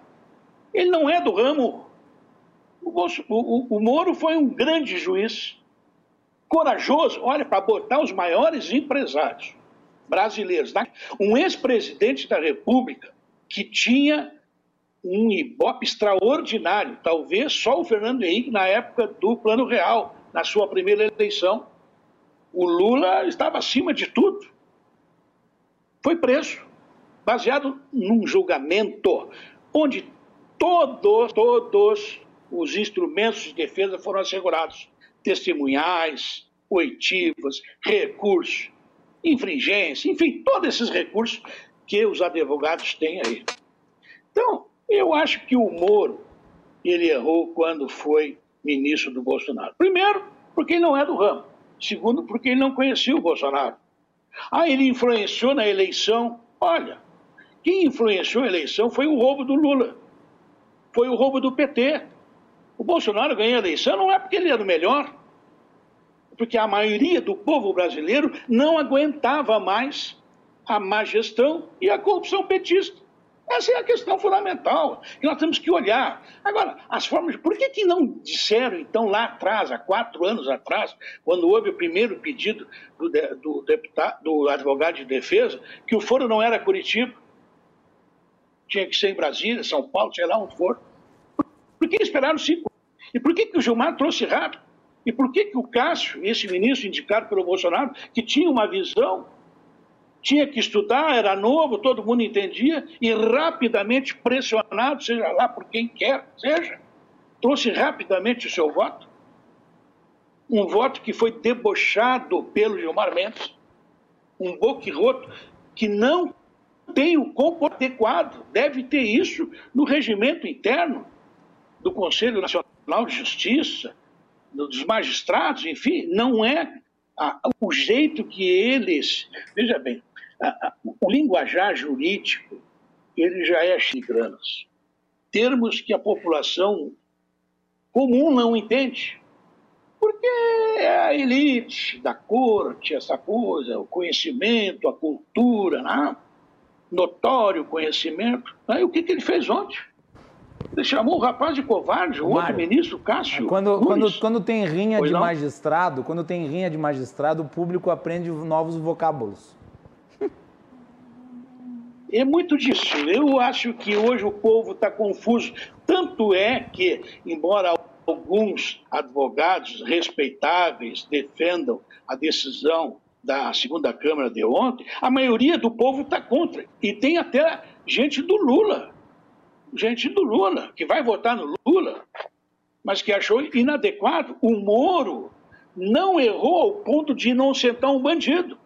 Ele não é do ramo. O, Bolso, o, o Moro foi um grande juiz, corajoso, olha, para botar os maiores empresários brasileiros. Um ex-presidente da República que tinha um ibope extraordinário, talvez só o Fernando Henrique na época do Plano Real, na sua primeira eleição. O Lula estava acima de tudo. Foi preso, baseado num julgamento onde todos, todos os instrumentos de defesa foram assegurados. Testemunhais, oitivas, recursos, infringência, enfim, todos esses recursos que os advogados têm aí. Então, eu acho que o Moro, ele errou quando foi ministro do Bolsonaro. Primeiro, porque ele não é do ramo. Segundo, porque ele não conhecia o Bolsonaro. Ah, ele influenciou na eleição. Olha, quem influenciou a eleição foi o roubo do Lula. Foi o roubo do PT. O Bolsonaro ganhou a eleição não é porque ele era o melhor, porque a maioria do povo brasileiro não aguentava mais a má gestão e a corrupção petista. Essa é a questão fundamental que nós temos que olhar. Agora, as formas. Por que, que não disseram, então, lá atrás, há quatro anos atrás, quando houve o primeiro pedido do, do, deputado, do advogado de defesa, que o foro não era Curitiba? Tinha que ser em Brasília, São Paulo, sei lá onde for. Por que esperaram cinco? E por que, que o Gilmar trouxe rápido? E por que, que o Cássio, esse ministro indicado pelo Bolsonaro, que tinha uma visão tinha que estudar, era novo, todo mundo entendia, e rapidamente pressionado, seja lá por quem quer, seja, trouxe rapidamente o seu voto. Um voto que foi debochado pelo Gilmar Mendes, um boquirroto que não tem o comportamento adequado, deve ter isso no regimento interno do Conselho Nacional de Justiça, dos magistrados, enfim, não é o jeito que eles. Veja bem, o linguajar jurídico ele já é chigranas. Termos que a população comum não entende. Porque é a elite da corte, essa coisa, o conhecimento, a cultura, né? notório conhecimento. Aí o que, que ele fez ontem? Ele chamou o rapaz de covarde, o outro ministro, Cássio. Quando, quando, quando tem rinha pois de não? magistrado, quando tem rinha de magistrado, o público aprende novos vocábulos. É muito disso. Eu acho que hoje o povo está confuso. Tanto é que, embora alguns advogados respeitáveis defendam a decisão da segunda Câmara de ontem, a maioria do povo está contra. E tem até gente do Lula, gente do Lula, que vai votar no Lula, mas que achou inadequado. O Moro não errou ao ponto de não sentar um bandido.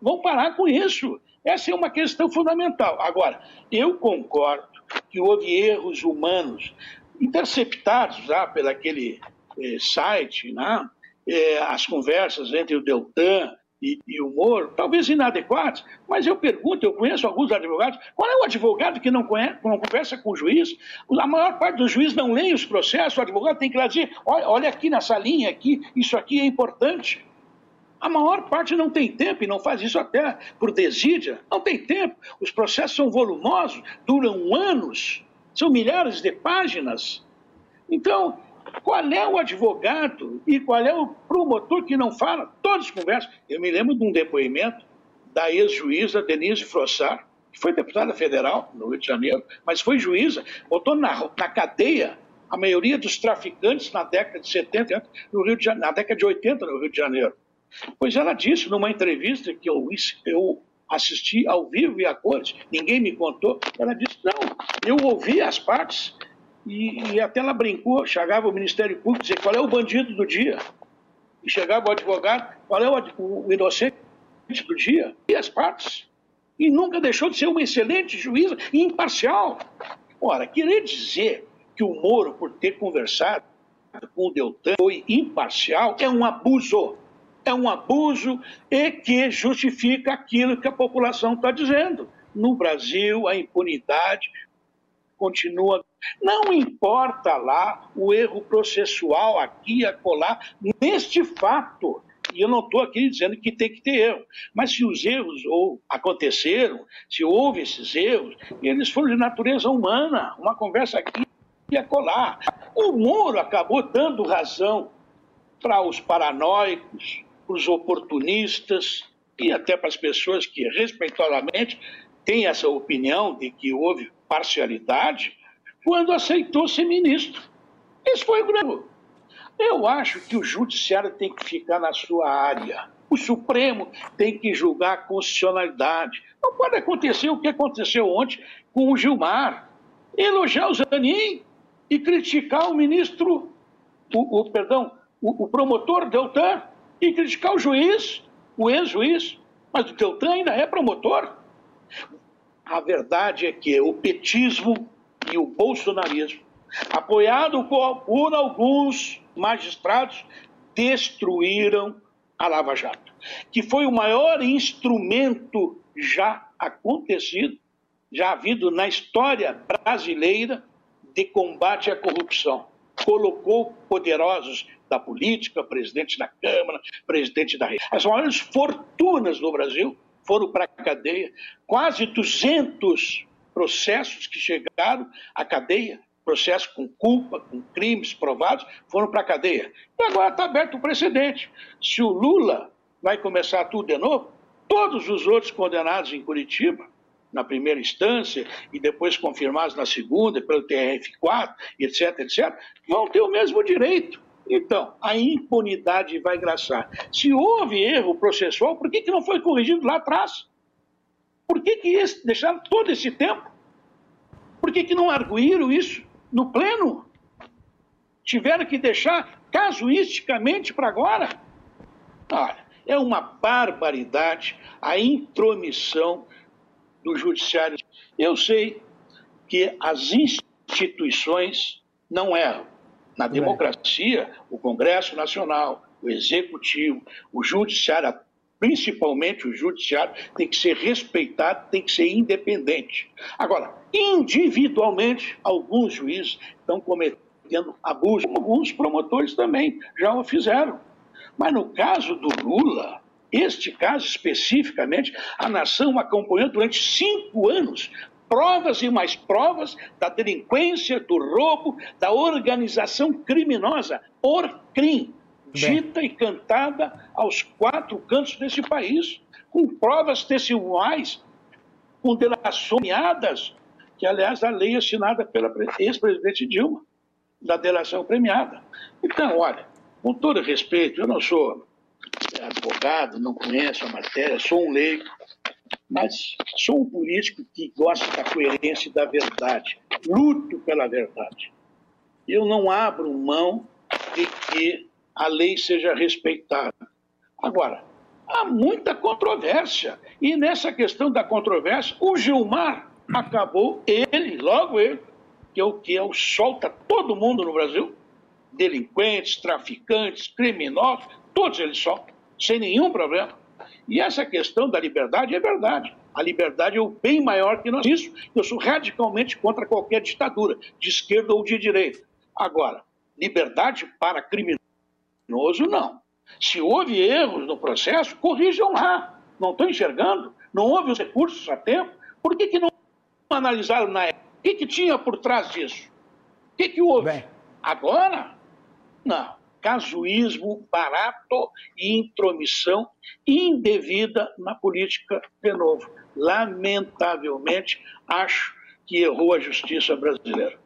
Vão parar com isso. Essa é uma questão fundamental. Agora, eu concordo que houve erros humanos interceptados já pelaquele eh, site, né? Eh, as conversas entre o Deltan e, e, o Moro, talvez inadequadas, mas eu pergunto, eu conheço alguns advogados, qual é o advogado que não, conhece, não conversa com o juiz? A maior parte dos juízes não leem os processos, o advogado tem que lá dizer, olha, olha aqui nessa linha aqui, isso aqui é importante. A maior parte não tem tempo e não faz isso até por desídia. Não tem tempo. Os processos são volumosos, duram anos, são milhares de páginas. Então, qual é o advogado e qual é o promotor que não fala? Todos conversam. Eu me lembro de um depoimento da ex-juíza Denise Frossar, que foi deputada federal no Rio de Janeiro, mas foi juíza, botou na, na cadeia a maioria dos traficantes na década de 70, no Rio de na década de 80 no Rio de Janeiro. Pois ela disse numa entrevista que eu, eu assisti ao vivo e a cores, ninguém me contou, ela disse, não, eu ouvi as partes e, e até ela brincou, chegava o Ministério Público e dizia qual é o bandido do dia. E chegava o advogado, qual é o, o, inocente do dia? E as partes. e nunca deixou de ser uma excelente juíza e imparcial. Ora, querer dizer que o Moro, por ter conversado com o Deltan, foi imparcial é um abuso. É um abuso e que justifica aquilo que a população está dizendo. No Brasil, a impunidade continua. Não importa lá o erro processual aqui e acolá, neste fato. E eu não estou aqui dizendo que tem que ter erro. Mas se os erros ou aconteceram, se houve esses erros, eles foram de natureza humana. Uma conversa aqui e acolá. O Moro acabou dando razão para os paranoicos, para os oportunistas e até para as pessoas que respeitosamente têm essa opinião de que houve parcialidade quando aceitou ser ministro. Esse foi o grande. Eu acho que o judiciário tem que ficar na sua área. O Supremo tem que julgar a constitucionalidade. Não pode acontecer o que aconteceu ontem com o Gilmar. Elogiar o Zanin e criticar o ministro, o, o perdão, o, o promotor Deltan e criticar o juiz, o ex-juiz. Mas o Deltan ainda é promotor. A verdade é que o petismo e o bolsonarismo, apoiado por alguns magistrados, destruíram a Lava Jato, que foi o maior instrumento já acontecido, já havido na história brasileira de combate à corrupção. Colocou poderosos da política, presidente da Câmara, presidente da As maiores fortunas do Brasil foram para a cadeia. Quase 200 processos que chegaram à cadeia, processos com culpa, com crimes provados, foram para a cadeia. E agora está aberto o precedente. Se o Lula vai começar tudo de novo, todos os outros condenados em Curitiba, na primeira instância e depois confirmados na segunda, pelo TRF4, etc., etc., vão ter o mesmo direito. Então, a impunidade vai graçar. Se houve erro processual, por que, que não foi corrigido lá atrás? Por que, que esse, deixaram todo esse tempo? Por que, que não arguíram isso no pleno? Tiveram que deixar casuisticamente para agora? Olha, é uma barbaridade a intromissão do judiciário. Eu sei que as instituições não erram. Na democracia, o Congresso Nacional, o Executivo, o Judiciário, principalmente o Judiciário, tem que ser respeitado, tem que ser independente. Agora, individualmente, alguns juízes estão cometendo abuso, alguns promotores também já o fizeram. Mas no caso do Lula, este caso especificamente, a nação acompanhou durante cinco anos provas e mais provas da delinquência, do roubo, da organização criminosa, Orcrim, dita e cantada aos quatro cantos desse país, com provas testemunhais, com delações que aliás a lei assinada pela ex-presidente Dilma, da delação premiada. Então, olha, com todo respeito, eu não sou advogado, não conheço a matéria, sou um leigo, mas sou um político que gosta da coerência e da verdade. Luto pela verdade. Eu não abro mão de que a lei seja respeitada. Agora, há muita controvérsia. E nessa questão da controvérsia, o Gilmar acabou, ele, logo ele, que é o que é o solta todo mundo no Brasil, delinquentes, traficantes, criminosos, todos eles soltam, sem nenhum problema. E essa questão da liberdade é verdade. A liberdade é o bem maior que nós. Isso, eu sou radicalmente contra qualquer ditadura, de esquerda ou de direita. Agora, liberdade para criminoso, não. Se houve erros no processo, corrijam lá. Não estou enxergando, não houve os recursos a tempo. Por que, que não analisaram na época? O que, que tinha por trás disso? O que, que houve? Bem. Agora? Não casuísmo barato e intromissão indevida na política de novo. Lamentavelmente, acho que errou a justiça brasileira.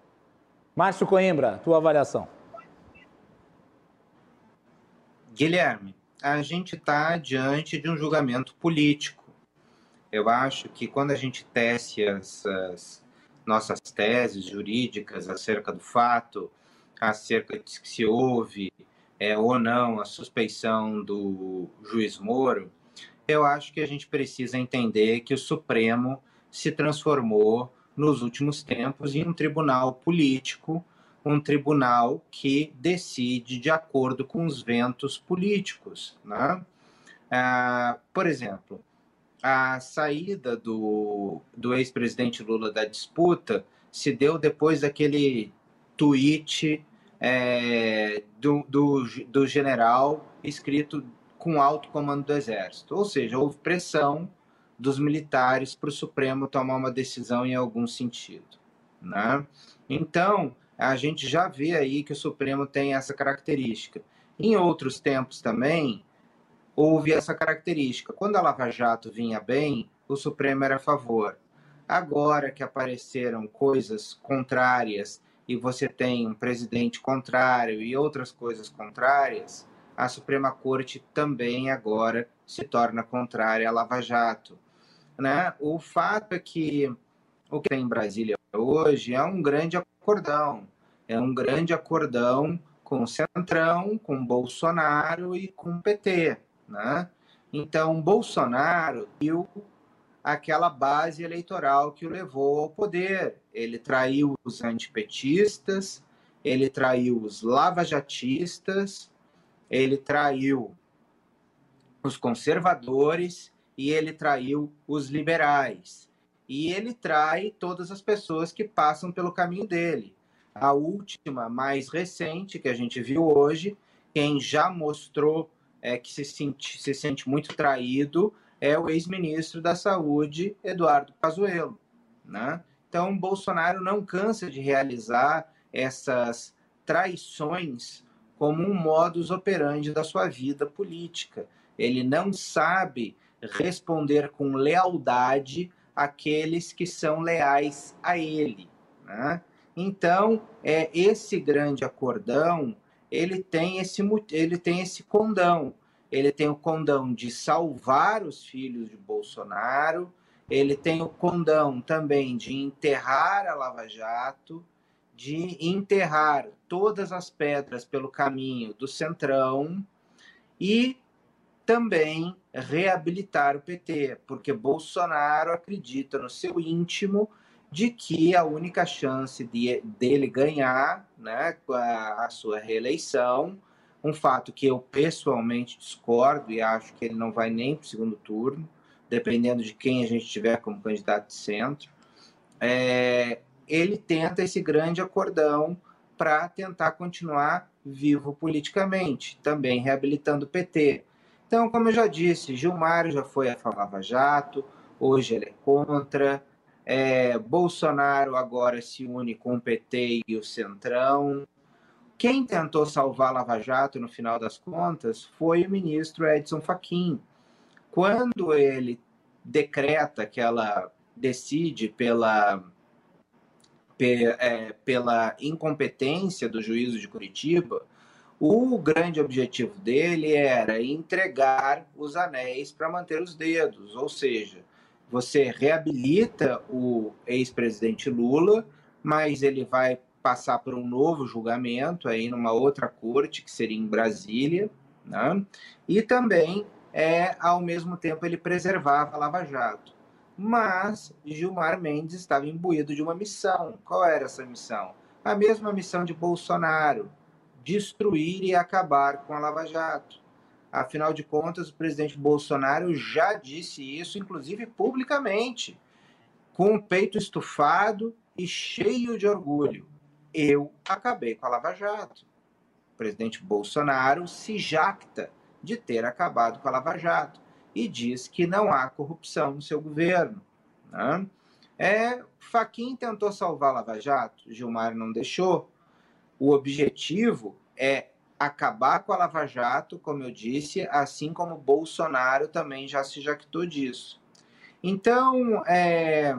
Márcio Coimbra, tua avaliação. Guilherme, a gente está diante de um julgamento político. Eu acho que quando a gente tece as nossas teses jurídicas acerca do fato, acerca de que se houve é, ou não a suspeição do juiz Moro, eu acho que a gente precisa entender que o Supremo se transformou nos últimos tempos em um tribunal político, um tribunal que decide de acordo com os ventos políticos. Né? Ah, por exemplo, a saída do, do ex-presidente Lula da disputa se deu depois daquele tweet é, do, do, do general escrito com alto comando do Exército. Ou seja, houve pressão dos militares para o Supremo tomar uma decisão em algum sentido. Né? Então, a gente já vê aí que o Supremo tem essa característica. Em outros tempos também, houve essa característica. Quando a Lava Jato vinha bem, o Supremo era a favor. Agora que apareceram coisas contrárias e você tem um presidente contrário e outras coisas contrárias, a Suprema Corte também agora se torna contrária à Lava Jato. Né? O fato é que o que tem em Brasília hoje é um grande acordão, é um grande acordão com o Centrão, com Bolsonaro e com o PT. Né? Então, Bolsonaro viu aquela base eleitoral que o levou ao poder. Ele traiu os antipetistas, ele traiu os lavajatistas, ele traiu os conservadores e ele traiu os liberais. E ele trai todas as pessoas que passam pelo caminho dele. A última, mais recente, que a gente viu hoje, quem já mostrou é, que se sente, se sente muito traído é o ex-ministro da Saúde, Eduardo Pazuello. Né? Então, Bolsonaro não cansa de realizar essas traições como um modus operandi da sua vida política. Ele não sabe responder com lealdade àqueles que são leais a ele. Né? Então, é esse grande acordão, ele tem esse ele tem esse condão. Ele tem o condão de salvar os filhos de Bolsonaro, ele tem o condão também de enterrar a Lava Jato, de enterrar todas as pedras pelo caminho do Centrão e também reabilitar o PT, porque Bolsonaro acredita no seu íntimo de que a única chance de, dele ganhar né, a, a sua reeleição, um fato que eu pessoalmente discordo e acho que ele não vai nem para o segundo turno, dependendo de quem a gente tiver como candidato de centro, é, ele tenta esse grande acordão para tentar continuar vivo politicamente, também reabilitando o PT. Então, como eu já disse, Gilmar já foi a Lava Jato, hoje ele é contra. É, Bolsonaro agora se une com o PT e o Centrão. Quem tentou salvar Lava Jato no final das contas foi o ministro Edson Fachin. Quando ele decreta que ela decide pela é, pela incompetência do juízo de Curitiba, o grande objetivo dele era entregar os anéis para manter os dedos, ou seja, você reabilita o ex-presidente Lula, mas ele vai passar por um novo julgamento aí numa outra corte, que seria em Brasília, né? e também, é, ao mesmo tempo, ele preservava a Lava Jato mas Gilmar Mendes estava imbuído de uma missão. Qual era essa missão? A mesma missão de Bolsonaro: destruir e acabar com a Lava Jato. Afinal de contas, o presidente Bolsonaro já disse isso, inclusive publicamente, com o peito estufado e cheio de orgulho. Eu acabei com a Lava Jato. O presidente Bolsonaro se jacta de ter acabado com a Lava Jato e diz que não há corrupção no seu governo. Né? É, Faquim tentou salvar Lava Jato, Gilmar não deixou. O objetivo é acabar com a Lava Jato, como eu disse, assim como Bolsonaro também já se jactou disso. Então, é,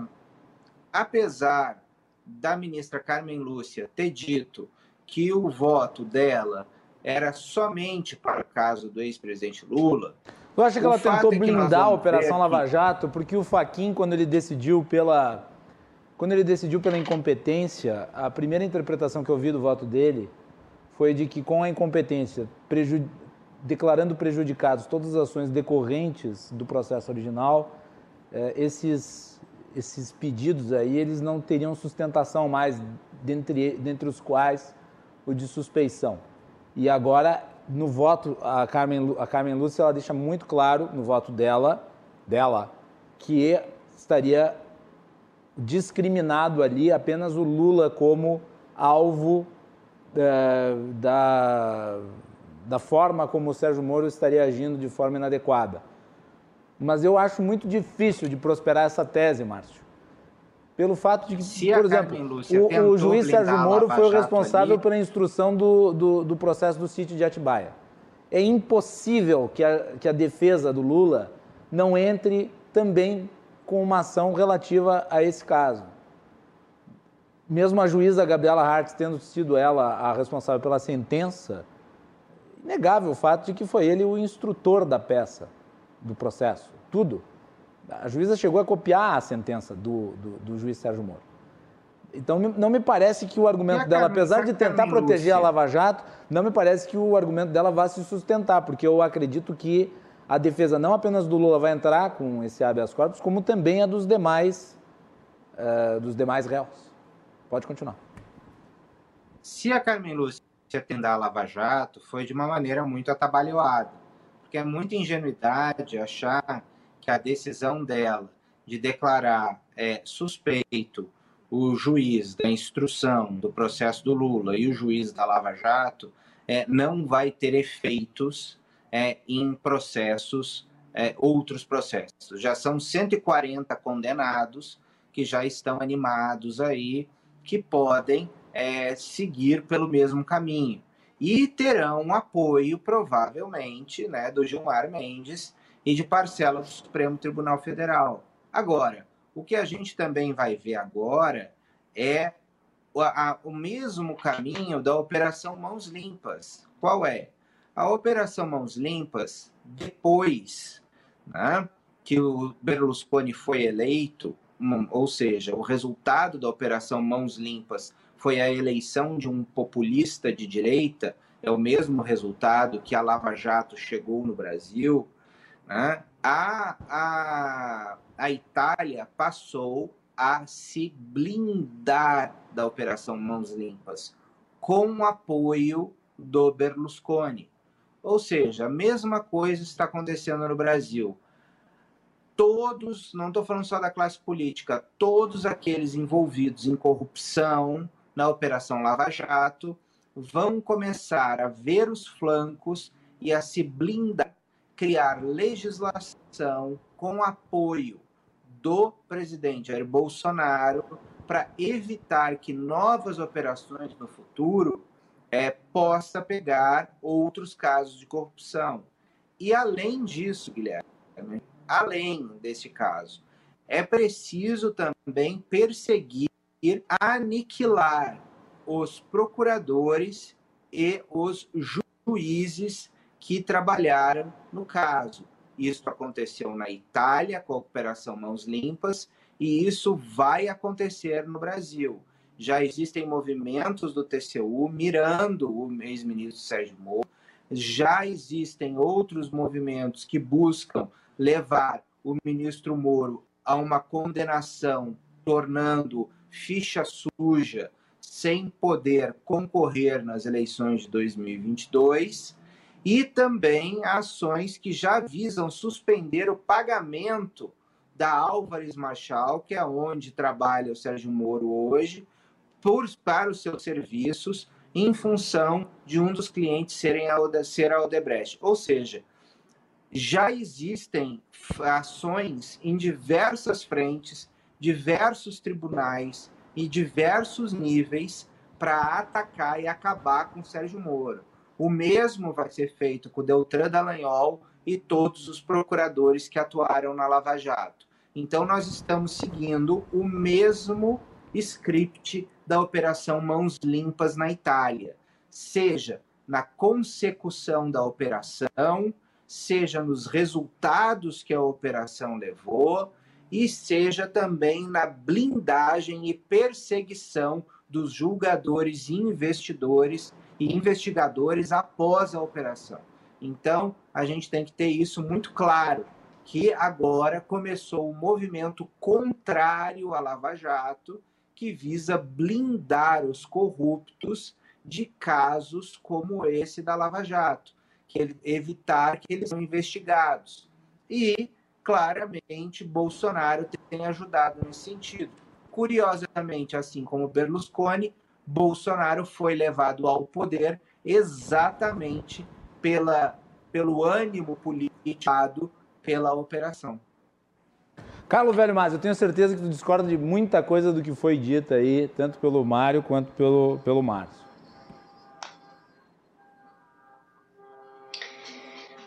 apesar da ministra Carmen Lúcia ter dito que o voto dela era somente para o caso do ex-presidente Lula, Tu acha que ela tentou é blindar a Operação Lava Jato? Porque o Faquin, quando ele decidiu pela. Quando ele decidiu pela incompetência, a primeira interpretação que eu vi do voto dele foi de que com a incompetência declarando prejudicados todas as ações decorrentes do processo original, é, esses, esses pedidos aí, eles não teriam sustentação mais, dentre, dentre os quais o de suspeição. E agora, no voto, a Carmen, a Carmen Lúcia, ela deixa muito claro no voto dela, dela que estaria discriminado ali apenas o Lula como alvo é, da, da forma como o Sérgio Moro estaria agindo de forma inadequada. Mas eu acho muito difícil de prosperar essa tese, Márcio. Pelo fato de que, Se por exemplo, o, o, juiz Sérgio Moro foi o responsável ali... pela instrução do, do, do, processo do sítio de Atibaia. É impossível que a, que a defesa do Lula não entre também com uma ação relativa a esse caso. Mesmo a juíza Gabriela Hartz tendo sido ela a responsável pela sentença, inegável o fato de que foi ele o instrutor da peça, do processo, tudo. A juíza chegou a copiar a sentença do, do, do juiz Sérgio Moro. Então, não me parece que o argumento dela, apesar de tentar proteger a Lava Jato, não me parece que o argumento dela vá se sustentar, porque eu acredito que a defesa não apenas do Lula vai entrar com esse habeas corpus, como também a dos demais, uh, dos demais réus. Pode continuar. Se a Carmen Lúcia atender a Lava Jato, foi de uma maneira muito atabalhoada, porque é muita ingenuidade achar que a decisão dela de declarar é, suspeito o juiz da instrução do processo do Lula e o juiz da Lava Jato é, não vai ter efeitos é, em processos, é, outros processos. Já são 140 condenados que já estão animados aí, que podem é, seguir pelo mesmo caminho. E terão apoio, provavelmente, né, do Gilmar Mendes e de parcela do Supremo Tribunal Federal. Agora, o que a gente também vai ver agora é o, a, o mesmo caminho da Operação Mãos Limpas. Qual é? A Operação Mãos Limpas, depois né, que o Berlusconi foi eleito, ou seja, o resultado da Operação Mãos Limpas foi a eleição de um populista de direita, é o mesmo resultado que a Lava Jato chegou no Brasil, né? a, a, a Itália passou a se blindar da Operação Mãos Limpas, com o apoio do Berlusconi. Ou seja, a mesma coisa está acontecendo no Brasil. Todos, não estou falando só da classe política, todos aqueles envolvidos em corrupção na Operação Lava Jato vão começar a ver os flancos e a se blindar criar legislação com apoio do presidente Jair Bolsonaro para evitar que novas operações no futuro é, possa pegar outros casos de corrupção. E além disso, Guilherme, além desse caso, é preciso também perseguir, aniquilar os procuradores e os juízes que trabalharam no caso. Isso aconteceu na Itália com a Operação Mãos Limpas e isso vai acontecer no Brasil. Já existem movimentos do TCU mirando o ex-ministro Sérgio Moro, já existem outros movimentos que buscam levar o ministro Moro a uma condenação, tornando ficha suja, sem poder concorrer nas eleições de 2022 e também ações que já visam suspender o pagamento da Álvares Marchal, que é onde trabalha o Sérgio Moro hoje, por, para os seus serviços, em função de um dos clientes serem a, ser a Odebrecht. Ou seja, já existem ações em diversas frentes, diversos tribunais e diversos níveis para atacar e acabar com Sérgio Moro. O mesmo vai ser feito com Deltan Dallagnol e todos os procuradores que atuaram na Lava Jato. Então, nós estamos seguindo o mesmo script da Operação Mãos Limpas na Itália, seja na consecução da operação, seja nos resultados que a operação levou, e seja também na blindagem e perseguição dos julgadores e investidores e investigadores após a operação. Então, a gente tem que ter isso muito claro, que agora começou o movimento contrário à Lava Jato, que visa blindar os corruptos de casos como esse da Lava Jato, que evitar que eles sejam investigados. E, claramente, Bolsonaro tem ajudado nesse sentido. Curiosamente, assim como Berlusconi, Bolsonaro foi levado ao poder exatamente pela, pelo ânimo político pela operação. Carlos Velho Mas, eu tenho certeza que tu discorda de muita coisa do que foi dita aí, tanto pelo Mário quanto pelo, pelo Márcio.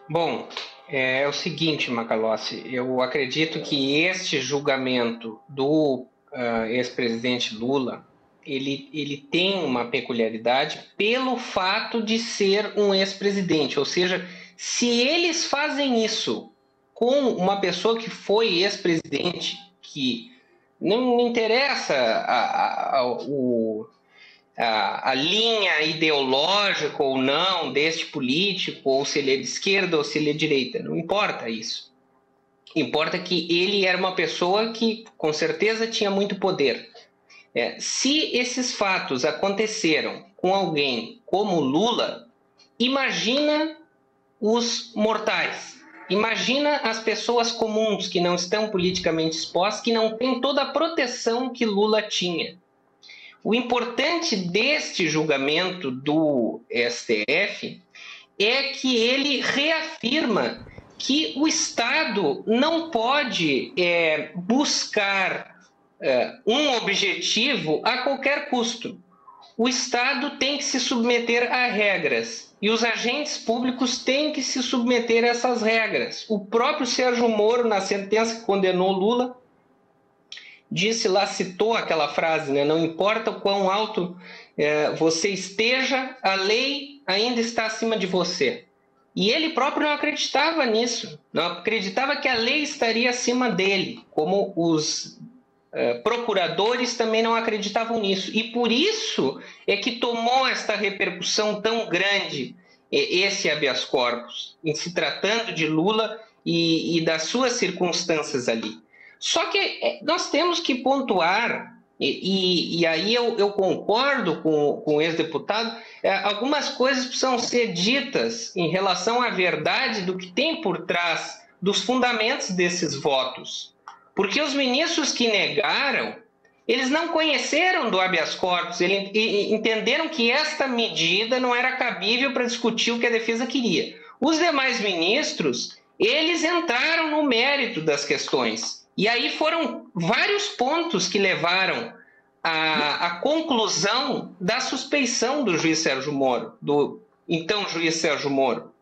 Bom, é, é o seguinte, Macalossi, eu acredito que este julgamento do uh, ex-presidente Lula ele, ele tem uma peculiaridade pelo fato de ser um ex-presidente. Ou seja, se eles fazem isso com uma pessoa que foi ex-presidente, que não interessa a, a, a, o, a, linha ideológica ou não deste político, ou se ele é de esquerda ou se ele é de direita, não importa isso. Importa que ele era uma pessoa que com certeza tinha muito poder. É, se esses fatos aconteceram com alguém como Lula, imagina os mortais. Imagina as pessoas comuns que não estão politicamente expostas, que não têm toda a proteção que Lula tinha. O importante deste julgamento do STF é que ele reafirma que o Estado não pode é, buscar é, um objetivo a qualquer custo. O Estado tem que se submeter a regras e os agentes públicos têm que se submeter a essas regras. O próprio Sérgio Moro, na sentença que condenou Lula, disse lá, citou aquela frase, né? Não importa o quão alto é, você esteja, a lei ainda está acima de você. E ele próprio não acreditava nisso, não acreditava que a lei estaria acima dele, como os é, procuradores também não acreditavam nisso. E por isso é que tomou esta repercussão tão grande esse habeas corpus, em se tratando de Lula e, e das suas circunstâncias ali. Só que é, nós temos que pontuar, e, e, e aí eu, eu, concordo com, com o ex-deputado, é, algumas coisas precisam ser ditas em relação à verdade do que tem por trás dos fundamentos desses votos. Porque os ministros que negaram, eles não conheceram do habeas corpus, eles entenderam que esta medida não era cabível para discutir o que a defesa queria. Os demais ministros, eles entraram no mérito das questões. E aí foram vários pontos que levaram à, à conclusão da suspeição do juiz Sérgio Moro, do então juiz Sérgio Moro.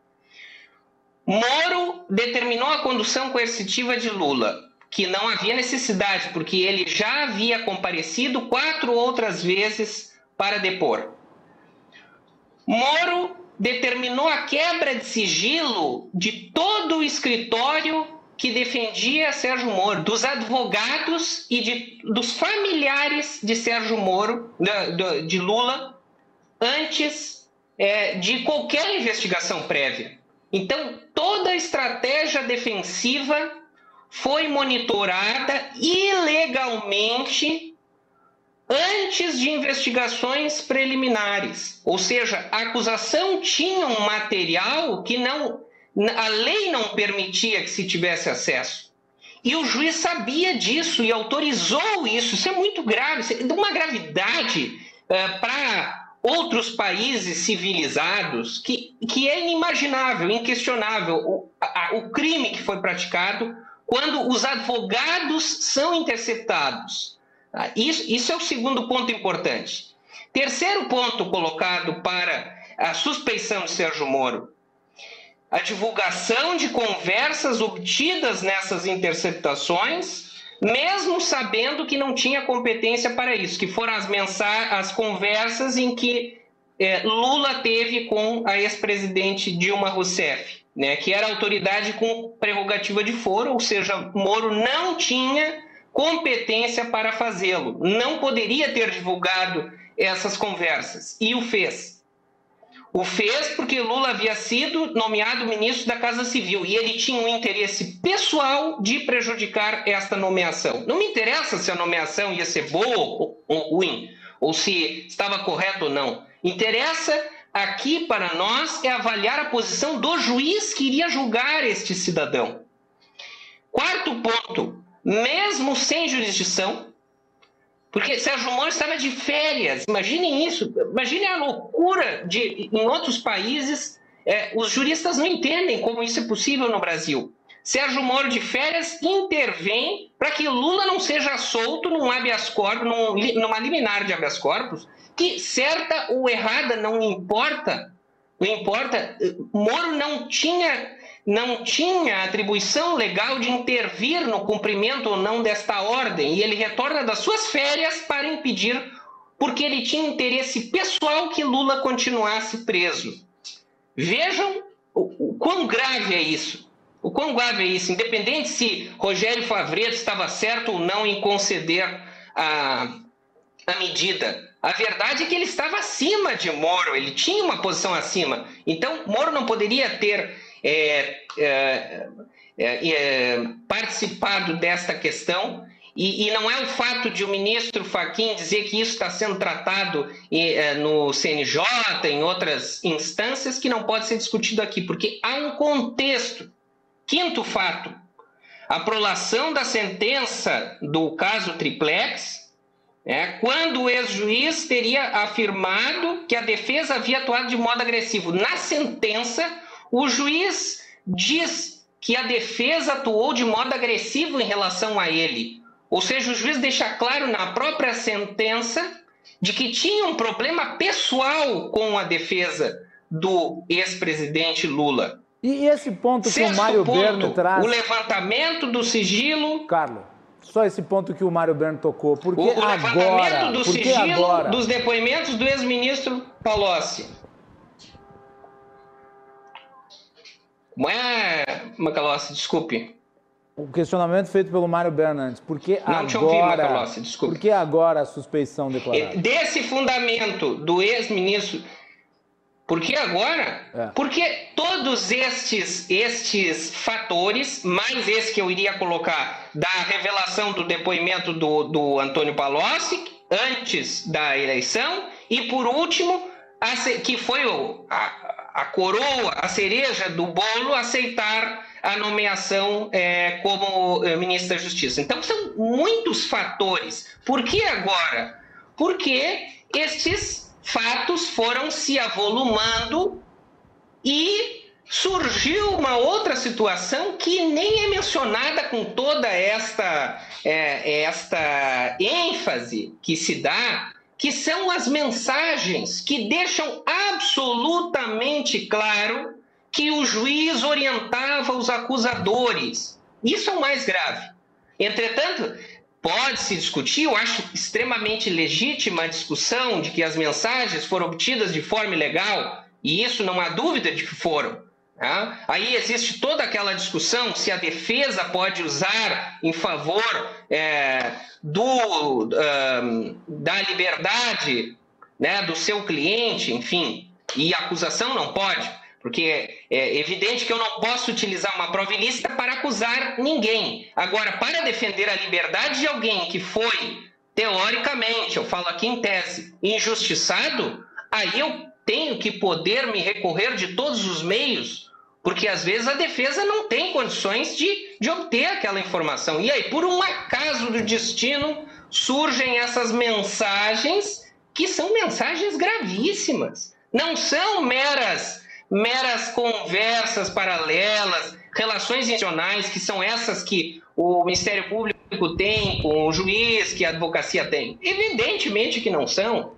Moro determinou a condução coercitiva de Lula que não havia necessidade, porque ele já havia comparecido quatro outras vezes para depor. Moro determinou a quebra de sigilo de todo o escritório que defendia Sérgio Moro, dos advogados e de, dos familiares de Sérgio Moro, de, de Lula, antes é, de qualquer investigação prévia. Então, toda a estratégia defensiva foi monitorada ilegalmente antes de investigações preliminares. Ou seja, a acusação tinha um material que não a lei não permitia que se tivesse acesso. E o juiz sabia disso e autorizou isso. Isso é muito grave, é de uma gravidade uh, para outros países civilizados que, que é inimaginável, inquestionável o, a, o crime que foi praticado quando os advogados são interceptados. Tá? Isso, isso é o segundo ponto importante. Terceiro ponto colocado para a suspeição de Sérgio Moro. A divulgação de conversas obtidas nessas interceptações, mesmo sabendo que não tinha competência para isso, que foram as, as conversas em que é, Lula teve com a ex-presidente Dilma Rousseff né, que era autoridade com prerrogativa de foro, ou seja, Moro não tinha competência para fazê-lo, não poderia ter divulgado essas conversas e o fez. O fez porque Lula havia sido nomeado ministro da Casa Civil e ele tinha um interesse pessoal de prejudicar esta nomeação. Não me interessa se a nomeação ia ser boa ou ruim, ou se estava correto ou não. Interessa aqui para nós é avaliar a posição do juiz que iria julgar este cidadão. Quarto ponto, mesmo sem jurisdição, porque Sérgio Moro estava de férias. Imaginem isso. Imaginem a loucura de em outros países. É, os juristas não entendem como isso é possível no Brasil. Sérgio Moro de férias intervém para que Lula não seja solto num habeas corpus, num, numa liminar de habeas corpus, que certa ou errada não importa. Não importa. Moro não tinha não tinha atribuição legal de intervir no cumprimento ou não desta ordem, e ele retorna das suas férias para impedir, porque ele tinha interesse pessoal que Lula continuasse preso. Vejam o, quão grave é isso. O quão grave é isso, independente se Rogério Favreto estava certo ou não em conceder a, a medida. A verdade é que ele estava acima de Moro, ele tinha uma posição acima. Então, Moro não poderia ter é, é, é, é, participado desta questão. E, e, não é o fato de o ministro Faquim dizer que isso está sendo tratado é, no CNJ, em outras instâncias, que não pode ser discutido aqui, porque há um contexto. Quinto fato, a prolação da sentença do caso Triplex, é, quando o ex-juiz teria afirmado que a defesa havia atuado de modo agressivo. Na sentença, o juiz diz que a defesa atuou de modo agressivo em relação a ele. Ou seja, o juiz deixa claro na própria sentença de que tinha um problema pessoal com a defesa do ex-presidente Lula. E esse ponto Sexto que o Mário ponto, Berno traz. O levantamento do sigilo. Carlos, só esse ponto que o Mário Berno tocou. Por que o, o levantamento agora? do sigilo agora? dos depoimentos do ex-ministro Palocci. Não é, Macalossi, desculpe. O questionamento feito pelo Mário Bernandes. Por que Não agora, te ouvi, Macalossi, desculpe. Por que agora a suspeição declarada? Desse fundamento do ex-ministro. Por que agora? É. Porque todos estes, estes fatores, mais esse que eu iria colocar da revelação do depoimento do, do Antônio Palocci, antes da eleição, e por último, que foi o, a, a coroa, a cereja do bolo, aceitar a nomeação é, como é, ministro da Justiça. Então, são muitos fatores. Por que agora? Porque estes fatos foram se avolumando e surgiu uma outra situação que nem é mencionada com toda esta, é, esta ênfase que se dá que são as mensagens que deixam absolutamente claro que o juiz orientava os acusadores. Isso é o mais grave. Entretanto, pode-se discutir, eu acho extremamente legítima a discussão de que as mensagens foram obtidas de forma ilegal, e isso não há dúvida de que foram. Tá? Aí existe toda aquela discussão se a defesa pode usar em favor é, do, da liberdade né, do seu cliente, enfim, e a acusação não pode, porque é evidente que eu não posso utilizar uma prova ilícita para acusar ninguém. Agora, para defender a liberdade de alguém que foi, teoricamente, eu falo aqui em tese, injustiçado, aí eu tenho que poder me recorrer de todos os meios porque às vezes a defesa não tem condições de, de obter aquela informação. E aí, por um acaso do destino, surgem essas mensagens que ssão mensagens gravíssimas. Não são meras meras conversas paralelas, relações institucionais, que são essas que o Ministério Público tem com o juiz, que a advocacia tem. Evidentemente que não são.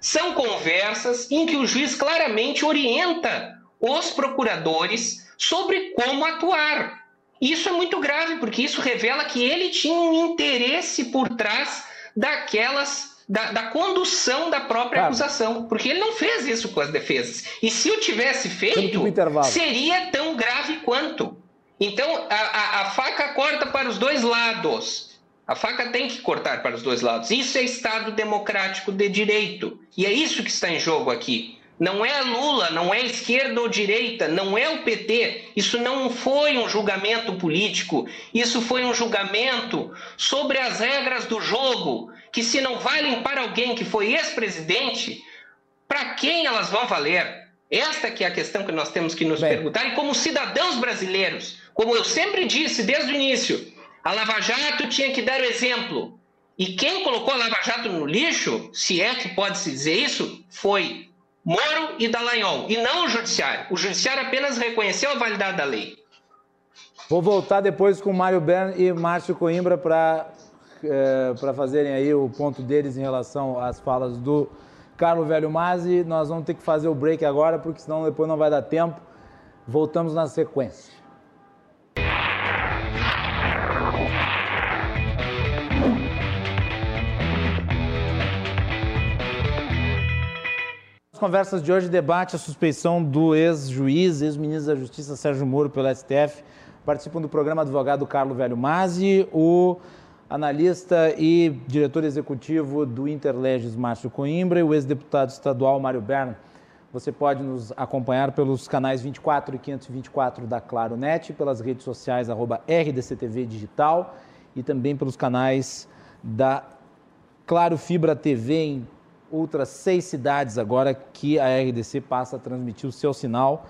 São conversas em que o juiz claramente orienta os procuradores sobre como atuar. Isso é muito grave, porque isso revela que ele tinha um interesse por trás daquelas da, da, condução da própria acusação, porque ele não fez isso com as defesas. E se o tivesse feito, seria tão grave quanto. Então, a, a, a, faca corta para os dois lados. A faca tem que cortar para os dois lados. Isso é Estado democrático de direito. E é isso que está em jogo aqui. Não é Lula, não é esquerda ou direita, não é o PT. Isso não foi um julgamento político, isso foi um julgamento sobre as regras do jogo, que se não valem para alguém que foi ex-presidente, para quem elas vão valer? Esta que é a questão que nós temos que nos Bem. perguntar e como cidadãos brasileiros, como eu sempre disse desde o início, a Lava Jato tinha que dar o exemplo. E quem colocou a Lava Jato no lixo, se é que pode se dizer isso, foi Moro e Dallagnol, e não o Judiciário. O Judiciário apenas reconheceu a validade da lei. Vou voltar depois com Mário Bern e Márcio Coimbra para é, para fazerem aí o ponto deles em relação às falas do Carlos Velho Mazzi. Nós vamos ter que fazer o break agora, porque senão depois não vai dar tempo. Voltamos na sequência. Conversas de hoje debate a suspeição do ex-juiz, ex-ministro da Justiça Sérgio Moro pelo STF. Participam do programa advogado Carlos Velho Mazzi, o analista e diretor executivo do Interleges Márcio Coimbra e o ex-deputado estadual Mário Berno. Você pode nos acompanhar pelos canais 24 e 524 da Claro Net, pelas redes sociais arroba RDCTV Digital e também pelos canais da Claro Fibra TV em outras seis cidades agora que a RDC passa a transmitir o seu sinal.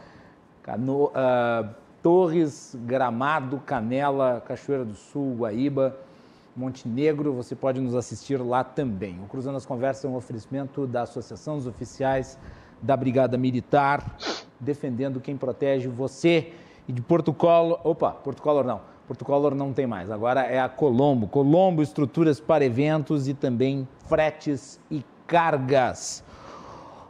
Cano, uh, Torres, Gramado, Canela, Cachoeira do Sul, Guaíba, Montenegro, você pode nos assistir lá também. O Cruzando as Conversas é um oferecimento da Associação dos Oficiais da Brigada Militar, defendendo quem protege você. E de Porto Color, opa, Porto Color não, Porto Color não tem mais, agora é a Colombo. Colombo, estruturas para eventos e também fretes e cargas.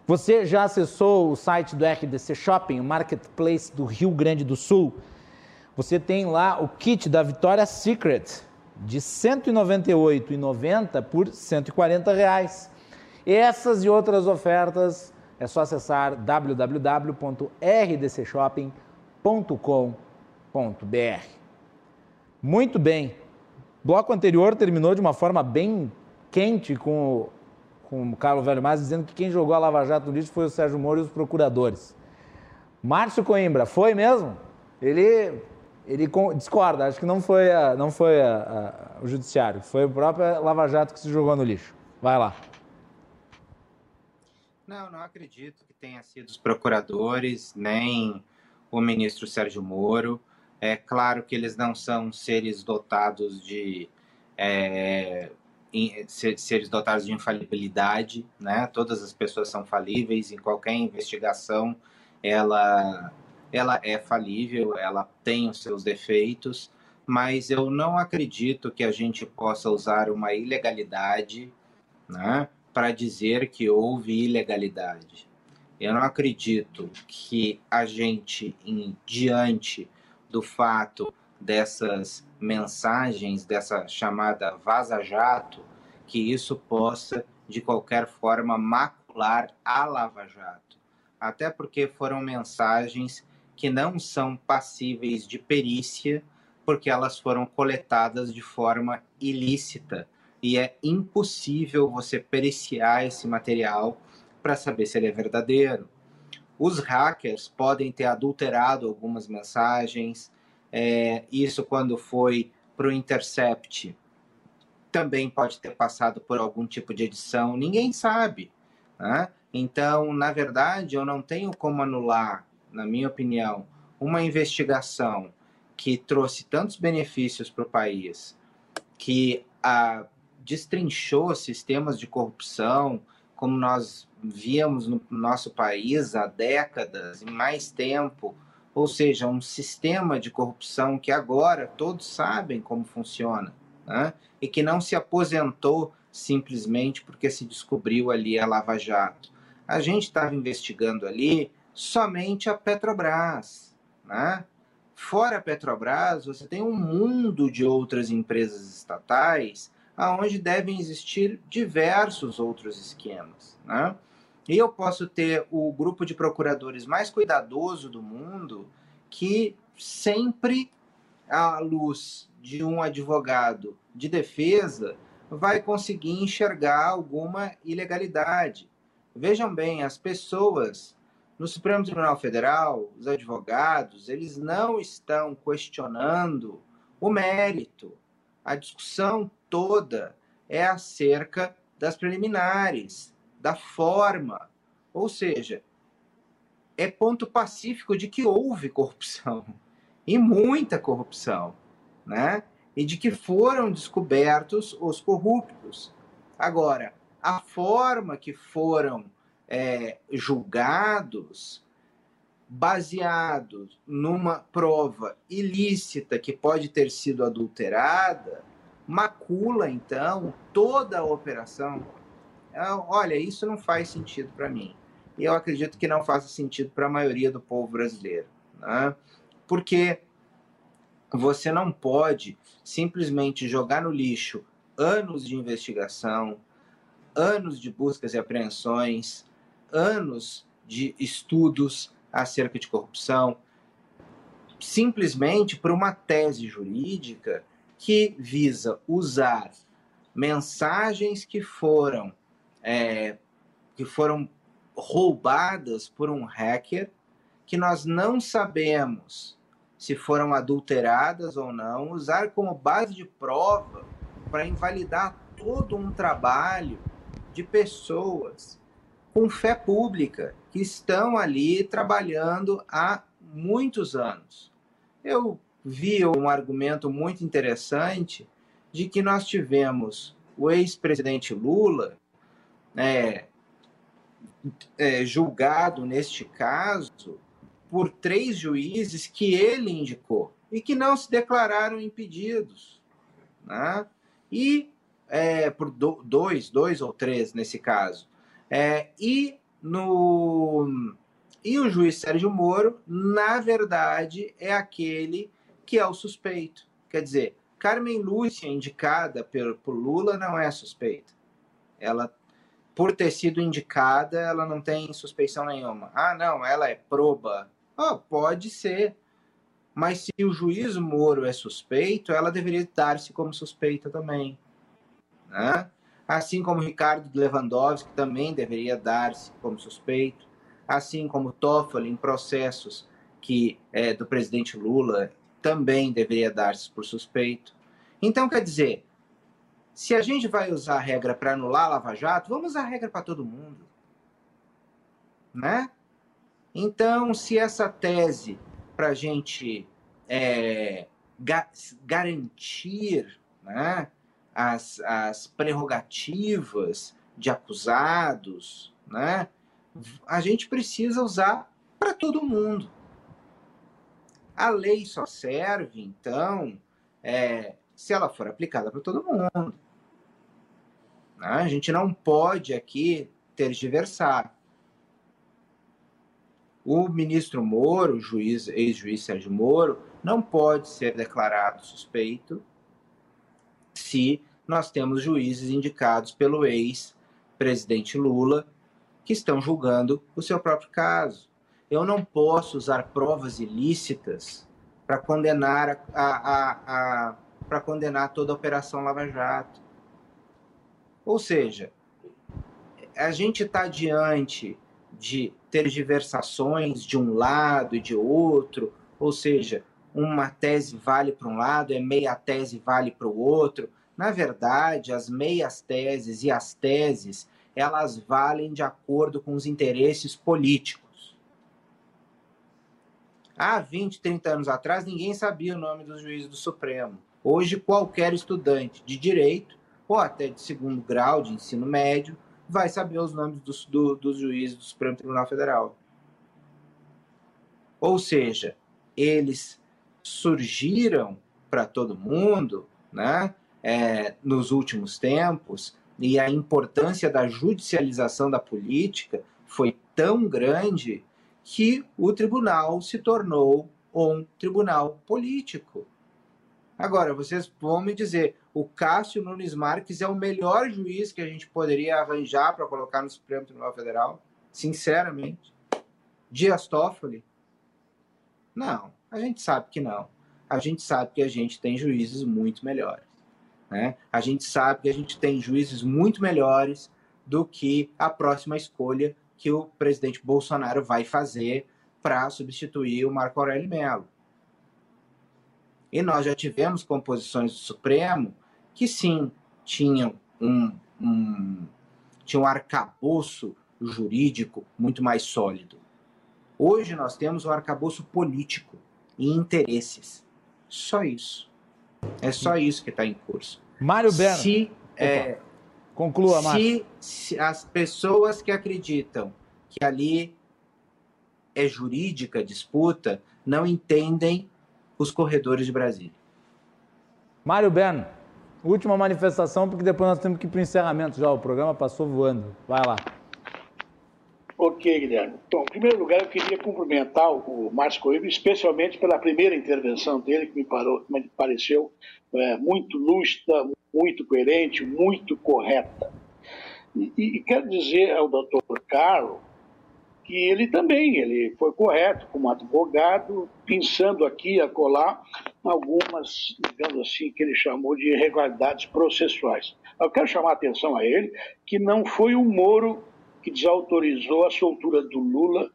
Você já acessou o site do RDC Shopping, o Marketplace do Rio Grande do Sul? Você tem lá o kit da Vitória Secret de R$ 198,90 por 140 reais. Essas e outras ofertas é só acessar www.rdcshopping.com.br. Muito bem. O bloco anterior terminou de uma forma bem quente com com o Carlos Velho Mais, dizendo que quem jogou a Lava Jato no lixo foi o Sérgio Moro e os procuradores. Márcio Coimbra, foi mesmo? Ele, ele discorda, acho que não foi, a, não foi a, a, o judiciário, foi o próprio Lava Jato que se jogou no lixo. Vai lá. Não, não acredito que tenha sido os procuradores, nem o ministro Sérgio Moro. É claro que eles não são seres dotados de é, seres dotados de infalibilidade, né? Todas as pessoas são falíveis em qualquer investigação, ela ela é falível, ela tem os seus defeitos, mas eu não acredito que a gente possa usar uma ilegalidade, né, para dizer que houve ilegalidade. Eu não acredito que a gente, em, diante do fato dessas mensagens, dessa chamada vaza-jato, que isso possa, de qualquer forma, macular a Lava Jato. Até porque foram mensagens que não são passíveis de perícia, porque elas foram coletadas de forma ilícita. E é impossível você periciar esse material para saber se ele é verdadeiro. Os hackers podem ter adulterado algumas mensagens, é, isso quando foi para o Intercept também pode ter passado por algum tipo de edição, ninguém sabe. Né? Então, na verdade, eu não tenho como anular, na minha opinião, uma investigação que trouxe tantos benefícios para o país, que a, destrinchou sistemas de corrupção, como nós víamos no nosso país há décadas e mais tempo, ou seja, um sistema de corrupção que agora todos sabem como funciona, né? e que não se aposentou simplesmente porque se descobriu ali a Lava Jato. A gente estava investigando ali somente a Petrobras. Né? Fora a Petrobras, você tem um mundo de outras empresas estatais aonde devem existir diversos outros esquemas. Né? Eu posso ter o grupo de procuradores mais cuidadoso do mundo que sempre, à luz de um advogado de defesa, vai conseguir enxergar alguma ilegalidade. vejam bem, as pessoas no Supremo Tribunal Federal, os advogados, eles não estão questionando o mérito. A discussão toda é acerca das preliminares, da forma. Ou seja, é ponto pacífico de que houve corrupção *laughs* e muita corrupção, né? E de que foram descobertos os corruptos. Agora, a forma que foram é, julgados, baseados numa prova ilícita que pode ter sido adulterada, macula então toda a operação. É, olha, isso não faz sentido para mim. E eu acredito que não faça sentido para a maioria do povo brasileiro. Né? Porque você não pode simplesmente jogar no lixo anos de investigação, anos de buscas e apreensões, anos de estudos acerca de corrupção, simplesmente por uma tese jurídica que visa usar mensagens que foram é, que foram roubadas por um hacker que nós não sabemos se foram adulteradas ou não, usar como base de prova para invalidar todo um trabalho de pessoas com fé pública que estão ali trabalhando há muitos anos. Eu vi um argumento muito interessante de que nós tivemos o ex-presidente Lula é, é, julgado neste caso por três juízes que ele indicou e que não se declararam impedidos, né? E é, por do, dois, dois ou três nesse caso, é, e no e o juiz Sérgio Moro, na verdade, é aquele que é o suspeito. Quer dizer, Carmen Lúcia, indicada por, por Lula, não é suspeita. Ela por ter sido indicada, ela não tem suspeição nenhuma. Ah, não, ela é proba. Oh, pode ser. Mas se o juiz Moro é suspeito, ela deveria dar-se como suspeita também. Né? Assim como Ricardo Lewandowski também deveria dar-se como suspeito. Assim como Toffoli em processos que é, do presidente Lula também deveria dar-se por suspeito. Então, quer dizer, se a gente vai usar a regra para anular a Lava Jato, vamos usar a regra para todo mundo. Né? Então, se essa tese para a gente é, ga garantir né, as, as prerrogativas de acusados, né, a gente precisa usar para todo mundo. A lei só serve, então, é, se ela for aplicada para todo mundo. Né? A gente não pode aqui tergiversar. O ministro Moro, juiz, ex-juiz Sérgio Moro, não pode ser declarado suspeito se nós temos juízes indicados pelo ex-presidente Lula que estão julgando o seu próprio caso. Eu não posso usar provas ilícitas para condenar a, a, a, para condenar toda a Operação Lava Jato. Ou seja, a gente está diante de tergiversações de um lado e de outro, ou seja, uma tese vale para um lado, é meia tese vale para o outro. Na verdade, as meias teses e as teses, elas valem de acordo com os interesses políticos. Há 20, 30 anos atrás, ninguém sabia o nome dos juízes do Supremo. Hoje, qualquer estudante de direito, ou até de segundo grau de ensino médio, vai saber os nomes dos, do, dos juízes do Supremo Tribunal Federal. Ou seja, eles surgiram para todo mundo né, é, nos últimos tempos e a importância da judicialização da política foi tão grande que o tribunal se tornou um tribunal político. Agora, vocês vão me dizer, o Cássio Nunes Marques é o melhor juiz que a gente poderia arranjar para colocar no Supremo Tribunal Federal? Sinceramente. Dias Toffoli? Não, a gente sabe que não. A gente sabe que a gente tem juízes muito melhores. Né? A gente sabe que a gente tem juízes muito melhores do que a próxima escolha que o presidente Bolsonaro vai fazer para substituir o Marco Aurélio Mello. E nós já tivemos composições do Supremo que sim tinham um, um, tinham um arcabouço jurídico muito mais sólido. Hoje nós temos um arcabouço político e interesses. Só isso. É só isso que está em curso. Mário Berno. Se, é, Conclua, Márcio. Se, se as pessoas que acreditam que ali é jurídica disputa não entendem os corredores de Brasília. Mário Berno, última manifestação, porque depois nós temos que ir para o encerramento já. O programa passou voando. Vai lá. Ok, Guilherme. Então, em primeiro lugar, eu queria cumprimentar o Márcio Coimbra, especialmente pela primeira intervenção dele, que me, parou, me pareceu é, muito lúcida, muito coerente, muito correta. E, e, quero dizer ao doutor Carlos que ele também ele foi correto como advogado, pensando aqui a colar algumas, digamos assim, que ele chamou de irregularidades processuais. Eu quero chamar a atenção a ele que não foi o Moro que desautorizou a soltura do Lula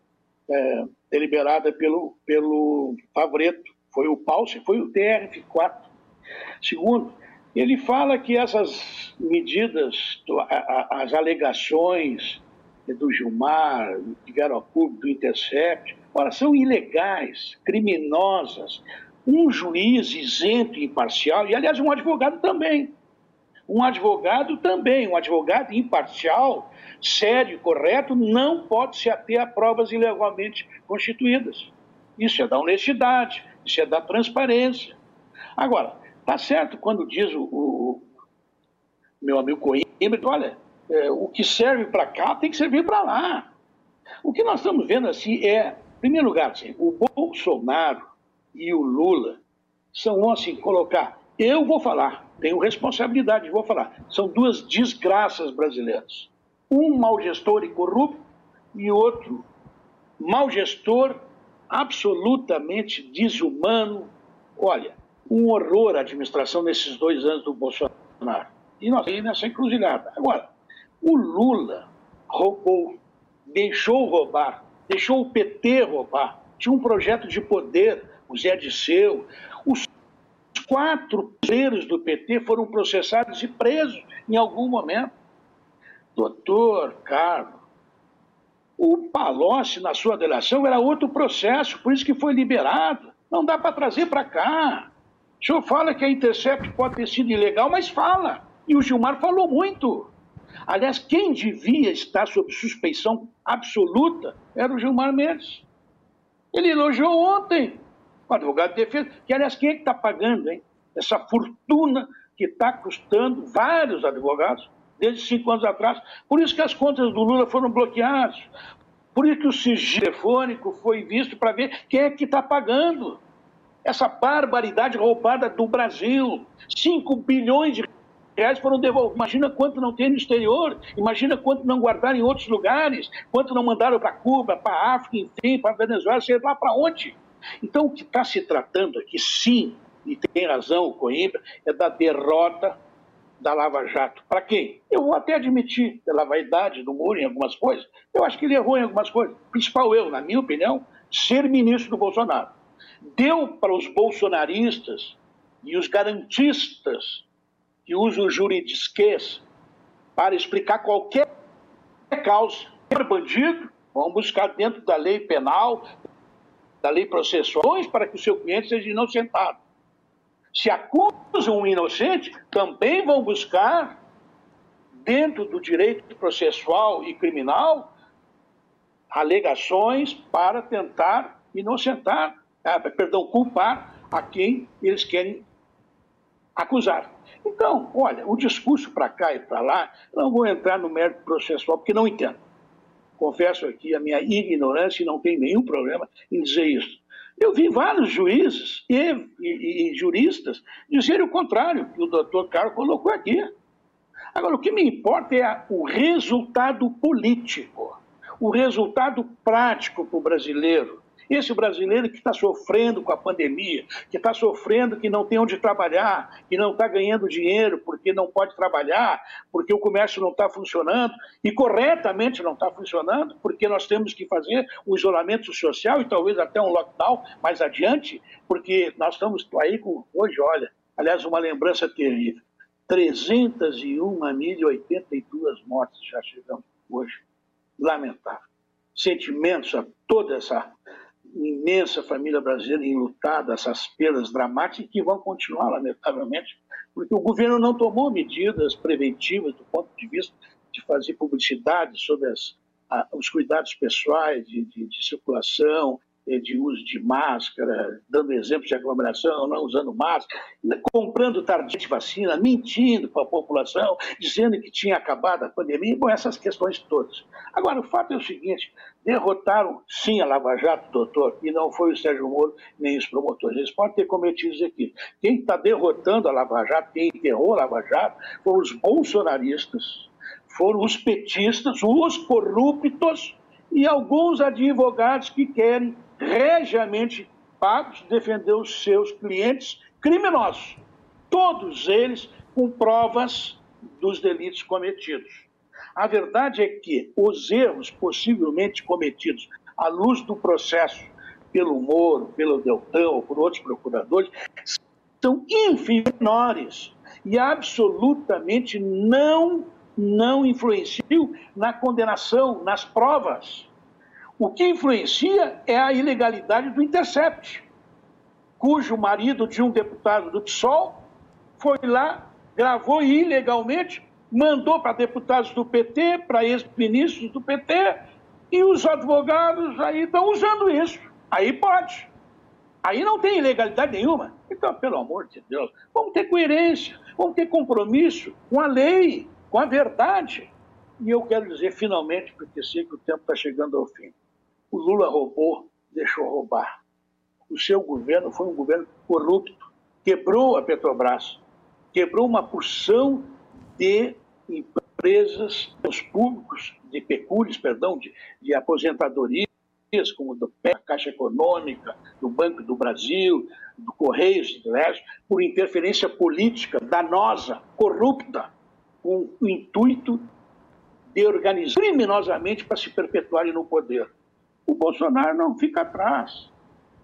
é, deliberada pelo, pelo Favreto. Foi o Palce, foi o TRF4. Segundo, ele fala que essas medidas, as alegações do Gilmar, de Garocubo, do Intercept, ora, são ilegais, criminosas. Um juiz isento e imparcial, e aliás, um advogado também. Um advogado também, um advogado imparcial, sério, correto, não pode se ater a provas ilegalmente constituídas. Isso é da honestidade, isso é da transparência. Agora, tá certo quando diz o, o meu amigo Coimbra, olha, é, o que serve para cá tem que servir para lá. O que nós estamos vendo assim é, em primeiro lugar, assim, o Bolsonaro e o Lula são assim, colocar, eu vou falar, tenho responsabilidade, vou falar. São duas desgraças brasileiras. Um mau gestor e corrupto e outro mau gestor absolutamente desumano. Olha, um horror a administração nesses dois anos do Bolsonaro. E nós aí nessa encruzilhada. Agora, o Lula roubou, deixou roubar, deixou o PT roubar. Tinha um projeto de poder, o Zé Disseu. Os quatro players do PT foram processados e presos em algum momento. Doutor Carlos, o Palocci, na sua delação, era outro processo, por isso que foi liberado. Não dá para trazer para cá. O senhor fala que a Intercept pode ter sido ilegal, mas fala. E o Gilmar falou muito. Aliás, quem devia estar sob suspeição absoluta era o Gilmar Mendes. Ele elogiou ontem o advogado de defesa, que aliás, quem é que está pagando, hein? Essa fortuna que está custando vários advogados desde cinco anos atrás. Por isso que as contas do Lula foram bloqueadas. Por isso que o sigilo telefônico foi visto para ver quem é que está pagando essa barbaridade roubada do Brasil. 5 bilhões de reais foram devolvidos. Imagina quanto não tem no exterior, imagina quanto não guardaram em outros lugares, quanto não mandaram para Cuba, para África, enfim, para Venezuela, sei lá para onde. Então, o que está se tratando aqui, sim, e tem razão o Coimbra, é da derrota da Lava Jato. Para quem? Eu vou até admitir, pela vaidade do Moro em algumas coisas, eu acho que ele errou em algumas coisas. Principal eu, na minha opinião, ser ministro do Bolsonaro. Deu para os bolsonaristas e os garantistas que usa o juridisquês para explicar qualquer causa. Bandido, vão buscar dentro da lei penal, da lei processual, para que o seu cliente seja inocentado. Se acusam um inocente, também vão buscar, dentro do direito processual e criminal, alegações para tentar inocentar, ah, perdão, culpar a quem eles querem acusar. Então, olha, o discurso para cá e para lá, não vou entrar no mérito processual, porque não entendo. Confesso aqui a minha ignorância e não tenho nenhum problema em dizer isso. Eu vi vários juízes e, e, e juristas dizerem o contrário, que o doutor Carlos colocou aqui. Agora, o que me importa é o resultado político, o resultado prático para o brasileiro. Esse brasileiro que está sofrendo com a pandemia, que está sofrendo que não tem onde trabalhar, que não está ganhando dinheiro porque não pode trabalhar, porque o comércio não está funcionando, e corretamente não está funcionando, porque nós temos que fazer o isolamento social e talvez até um lockdown mais adiante, porque nós estamos aí com, hoje, olha, aliás, uma lembrança terrível. 301.082 mortes já chegamos hoje. Lamentável. Sentimentos a toda essa imensa família brasileira enlutada, essas perdas dramáticas que vão continuar, lamentavelmente, porque o governo não tomou medidas preventivas do ponto de vista de fazer publicidade sobre as, a, os cuidados pessoais de, de, de circulação, de uso de máscara, dando exemplos de aglomeração, não usando máscara, comprando tardiamente vacina, mentindo para a população, dizendo que tinha acabado a pandemia, bom, essas questões todas. Agora, o fato é o seguinte, derrotaram sim a Lava Jato, doutor, e não foi o Sérgio Moro nem os promotores. Eles podem ter cometido isso aqui. Quem está derrotando a Lava Jato, quem enterrou a Lava Jato, foram os bolsonaristas, foram os petistas, os corruptos e alguns advogados que querem regiamente pagos defender os seus clientes criminosos, todos eles com provas dos delitos cometidos. A verdade é que os erros possivelmente cometidos à luz do processo pelo Moro, pelo Deltão ou por outros procuradores são infinores e absolutamente não não influenciam na condenação, nas provas. O que influencia é a ilegalidade do Intercept, cujo marido de um deputado do PSOL foi lá, gravou ilegalmente, mandou para deputados do PT, para ex-ministros do PT, e os advogados aí estão usando isso. Aí pode. Aí não tem ilegalidade nenhuma. Então, pelo amor de Deus, vamos ter coerência, vamos ter compromisso com a lei, com a verdade. E eu quero dizer finalmente, porque sei que o tempo está chegando ao fim. O Lula roubou, deixou roubar. O seu governo foi um governo corrupto, quebrou a Petrobras, quebrou uma porção de empresas, os públicos, de pecúlios, perdão, de, de aposentadorias, como do PE, Caixa Econômica, do Banco do Brasil, do Correios de Leste, por interferência política danosa, corrupta, com o intuito de organizar criminosamente para se perpetuarem no poder o Bolsonaro não fica atrás.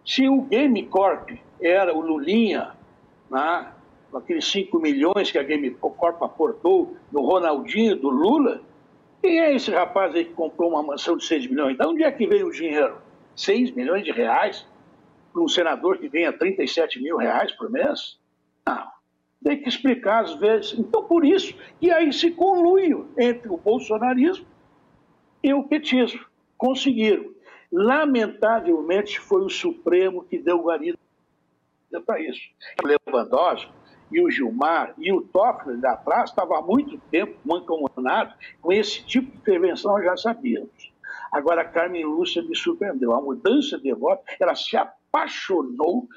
Se o Game Corp era o Lulinha, né, aqueles 5 milhões que a Game Corp aportou no Ronaldinho, do Lula, quem é esse rapaz aí que comprou uma mansão de 6 milhões? De onde é que veio o dinheiro? 6 milhões de reais para um senador que ganha 37 mil reais por mês? Não. Tem que explicar às vezes. Então, por isso que aí se conluio entre o bolsonarismo e o petismo. Conseguiram. Lamentavelmente, foi o Supremo que deu guarida para isso. O Lewandowski e o Gilmar e o Toffler lá atrás estavam há muito tempo mancomunados com esse tipo de intervenção, já sabíamos. Agora, a Carmen Lúcia me surpreendeu. A mudança de voto, ela se apaixonou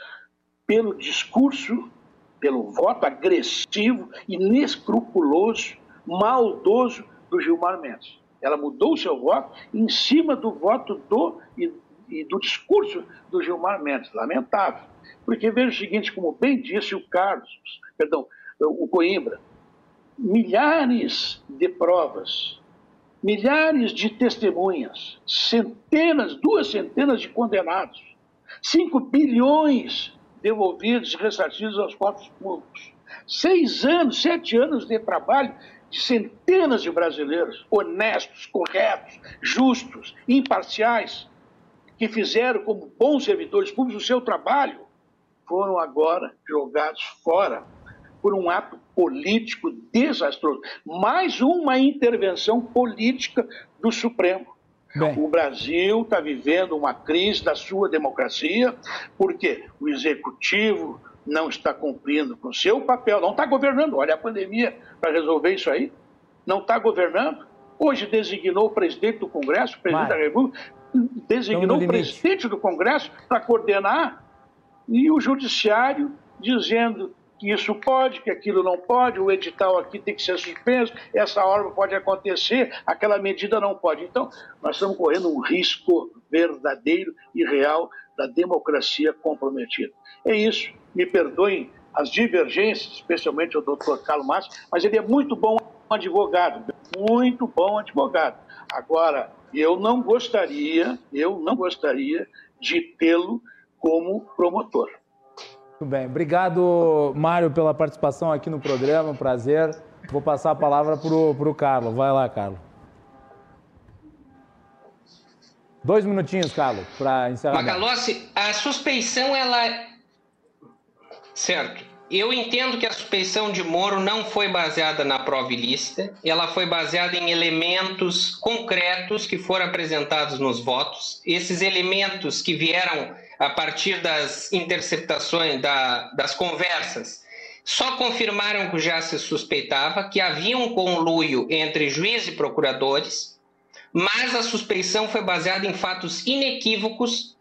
pelo discurso, pelo voto agressivo, inescrupuloso, maldoso do Gilmar Mendes. Ela mudou o seu voto em cima do voto do e, e do discurso do Gilmar Mendes. Lamentável. Porque veja o seguinte, como bem disse o Carlos, perdão, o Coimbra, milhares de provas, milhares de testemunhas, centenas, duas centenas de condenados, 5 bilhões devolvidos e ressarcidos aos corpos públicos, seis anos, sete anos de trabalho de centenas de brasileiros honestos, corretos, justos, imparciais, que fizeram como bons servidores públicos o seu trabalho, foram agora jogados fora por um ato político desastroso. Mais uma intervenção política do Supremo. Bem. O Brasil está vivendo uma crise da sua democracia, porque o executivo não está cumprindo com o seu papel, não está governando. Olha a pandemia para resolver isso aí. Não está governando. Hoje designou o presidente do Congresso, o presidente Vai. da República, designou o presidente do Congresso para coordenar e o judiciário dizendo que isso pode, que aquilo não pode, o edital aqui tem que ser suspenso, essa obra pode acontecer, aquela medida não pode. Então, nós estamos correndo um risco verdadeiro e real da democracia comprometida. É isso, me perdoem as divergências, especialmente o doutor Carlos Márcio, mas ele é muito bom advogado, muito bom advogado. Agora, eu não gostaria, eu não gostaria de tê-lo como promotor. Muito bem. Obrigado, Mário, pela participação aqui no programa. Um prazer. Vou passar a palavra para o Carlos. Vai lá, Carlos. Dois minutinhos, Carlos, para encerrar. Macalossi, a suspeição, ela. Certo. Eu entendo que a suspeição de Moro não foi baseada na prova ilícita, ela foi baseada em elementos concretos que foram apresentados nos votos. Esses elementos que vieram a partir das interceptações, da, das conversas, só confirmaram que já se suspeitava que havia um conluio entre juiz e procuradores, mas a suspeição foi baseada em fatos inequívocos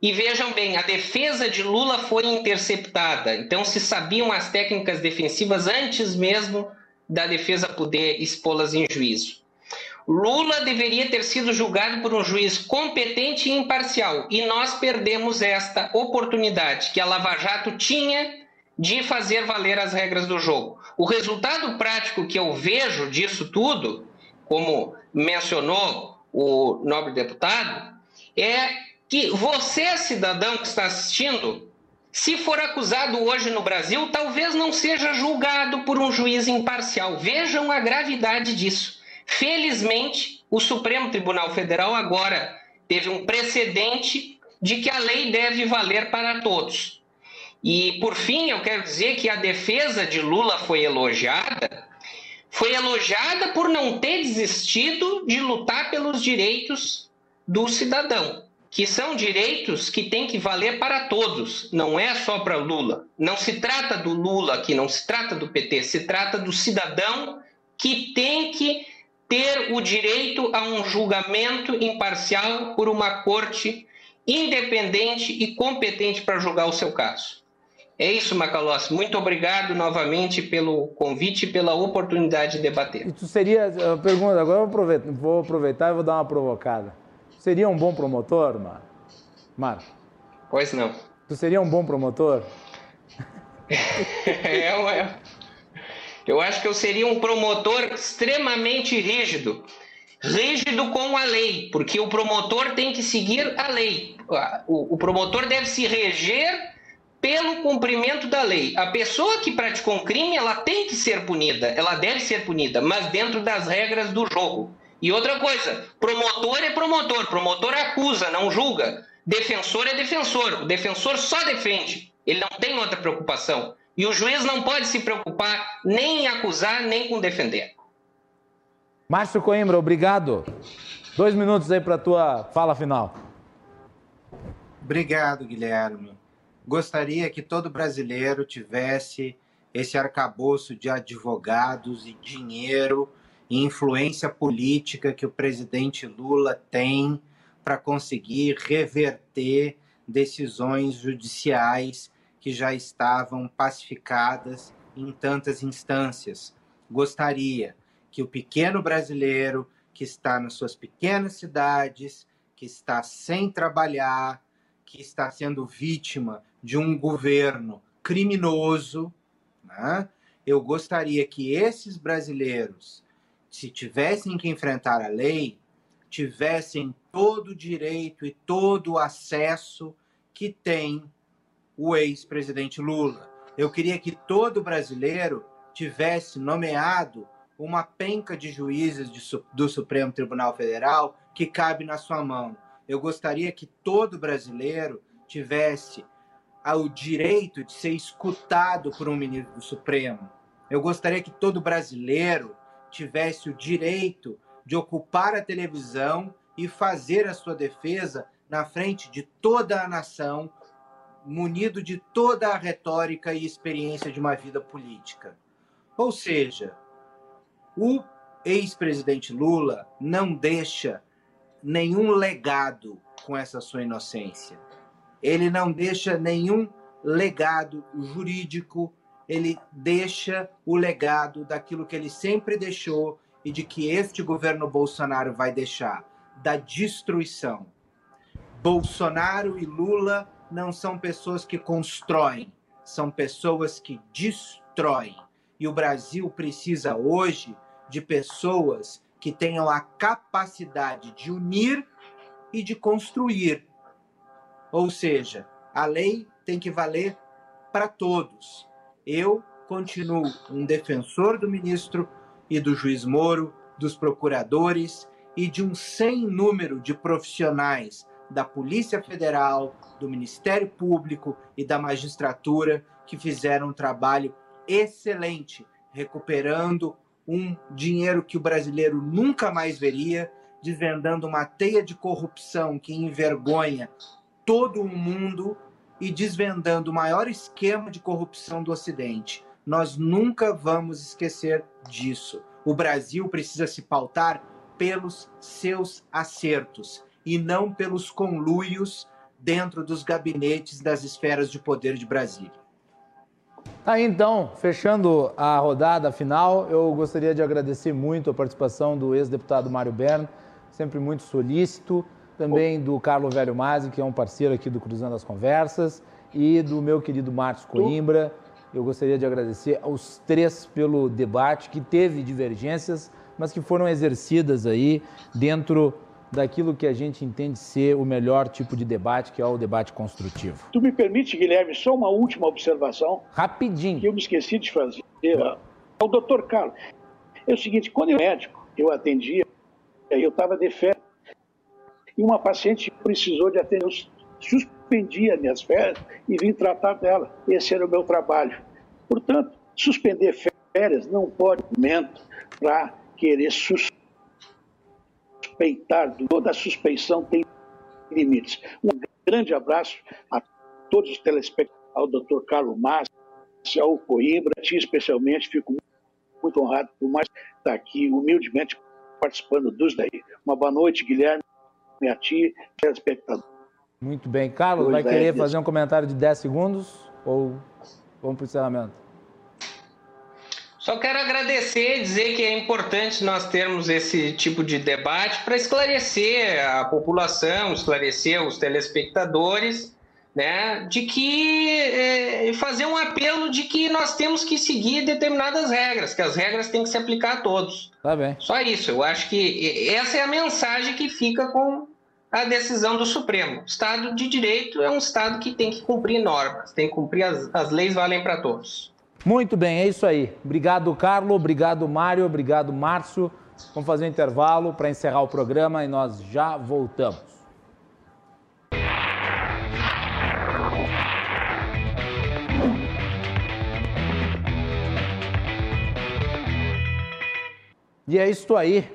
e vejam bem, a defesa de Lula foi interceptada, então se sabiam as técnicas defensivas antes mesmo da defesa poder expô-las em juízo. Lula deveria ter sido julgado por um juiz competente e imparcial, e nós perdemos esta oportunidade que a Lava Jato tinha de fazer valer as regras do jogo. O resultado prático que eu vejo disso tudo, como mencionou o nobre deputado, é que você, cidadão que está assistindo, se for acusado hoje no Brasil, talvez não seja julgado por um juiz imparcial. Vejam a gravidade disso. Felizmente, o Supremo Tribunal Federal agora teve um precedente de que a lei deve valer para todos. E, por fim, eu quero dizer que a defesa de Lula foi elogiada. Foi elogiada por não ter desistido de lutar pelos direitos do cidadão que são direitos que têm que valer para todos, não é só para Lula. Não se trata do Lula aqui, não se trata do PT, se trata do cidadão que tem que ter o direito a um julgamento imparcial por uma corte independente e competente para julgar o seu caso. É isso, Macalossi. Muito obrigado novamente pelo convite e pela oportunidade de debater. Isso seria, pergunta, agora eu vou aproveitar e vou dar uma provocada. Seria um bom promotor, Mar? Mar? Pois não. Tu seria um bom promotor? *laughs* é, é. Eu acho que eu seria um promotor extremamente rígido. Rígido com a lei, porque o promotor tem que seguir a lei. O, o promotor deve se reger pelo cumprimento da lei. A pessoa que praticou um crime, ela tem que ser punida, ela deve ser punida, mas dentro das regras do jogo. E outra coisa, promotor é promotor, promotor acusa, não julga. Defensor é defensor, o defensor só defende, ele não tem outra preocupação. E o juiz não pode se preocupar nem em acusar, nem com defender. Márcio Coimbra, obrigado. Dois minutos aí para a tua fala final. Obrigado, Guilherme. Gostaria que todo brasileiro tivesse esse arcabouço de advogados e dinheiro e influência política que o presidente Lula tem para conseguir reverter decisões judiciais que já estavam pacificadas em tantas instâncias. Gostaria que o pequeno brasileiro que está nas suas pequenas cidades, que está sem trabalhar, que está sendo vítima de um governo criminoso, né? eu gostaria que esses brasileiros se tivessem que enfrentar a lei, tivessem todo o direito e todo o acesso que tem o ex-presidente Lula. Eu queria que todo brasileiro tivesse nomeado uma penca de juízes de, do Supremo Tribunal Federal que cabe na sua mão. Eu gostaria que todo brasileiro tivesse o direito de ser escutado por um ministro do Supremo. Eu gostaria que todo brasileiro tivesse o direito de ocupar a televisão e fazer a sua defesa na frente de toda a nação, munido de toda a retórica e experiência de uma vida política. Ou seja, o ex-presidente Lula não deixa nenhum legado com essa sua inocência. Ele não deixa nenhum legado jurídico ele deixa o legado daquilo que ele sempre deixou e de que este governo Bolsonaro vai deixar da destruição. Bolsonaro e Lula não são pessoas que constroem, são pessoas que destroem. E o Brasil precisa hoje de pessoas que tenham a capacidade de unir e de construir. Ou seja, a lei tem que valer para todos. Eu continuo um defensor do ministro e do juiz Moro, dos procuradores e de um sem número de profissionais da Polícia Federal, do Ministério Público e da magistratura que fizeram um trabalho excelente, recuperando um dinheiro que o brasileiro nunca mais veria, desvendando uma teia de corrupção que envergonha todo o mundo e desvendando o maior esquema de corrupção do Ocidente. Nós nunca vamos esquecer disso. O Brasil precisa se pautar pelos seus acertos e não pelos conluios dentro dos gabinetes das esferas de poder de Brasília. Tá então, fechando a rodada final, eu gostaria de agradecer muito a participação do ex-deputado Mário Bern, sempre muito solícito, também do Carlos Velho Masi, que é um parceiro aqui do Cruzando as Conversas, e do meu querido Márcio Coimbra. Eu gostaria de agradecer aos três pelo debate, que teve divergências, mas que foram exercidas aí dentro daquilo que a gente entende ser o melhor tipo de debate, que é o debate construtivo. Tu me permite, Guilherme, só uma última observação? Rapidinho. Que eu me esqueci de fazer ao doutor Carlos. É o seguinte, quando eu médico, eu atendia, eu estava de férias, e uma paciente precisou de atender, eu suspendia minhas férias e vim tratar dela. Esse era o meu trabalho. Portanto, suspender férias não pode momento para querer suspeitar, toda suspeição tem limites. Um grande abraço a todos os telespectadores, ao doutor Carlos Massa, ao Coimbra, a ti especialmente, fico muito honrado por mais estar aqui humildemente participando dos daí. Uma boa noite, Guilherme, a ti, telespectador. Muito bem. Carlos, vai querer fazer um comentário de 10 segundos ou vamos para o encerramento? Só quero agradecer e dizer que é importante nós termos esse tipo de debate para esclarecer a população, esclarecer os telespectadores, né, de que é, fazer um apelo de que nós temos que seguir determinadas regras, que as regras têm que se aplicar a todos. Tá bem. Só isso. Eu acho que essa é a mensagem que fica com a decisão do Supremo. Estado de Direito é um Estado que tem que cumprir normas, tem que cumprir as, as leis valem para todos. Muito bem, é isso aí. Obrigado, Carlos. Obrigado, Mário. Obrigado, Márcio. Vamos fazer um intervalo para encerrar o programa e nós já voltamos. E é isso aí.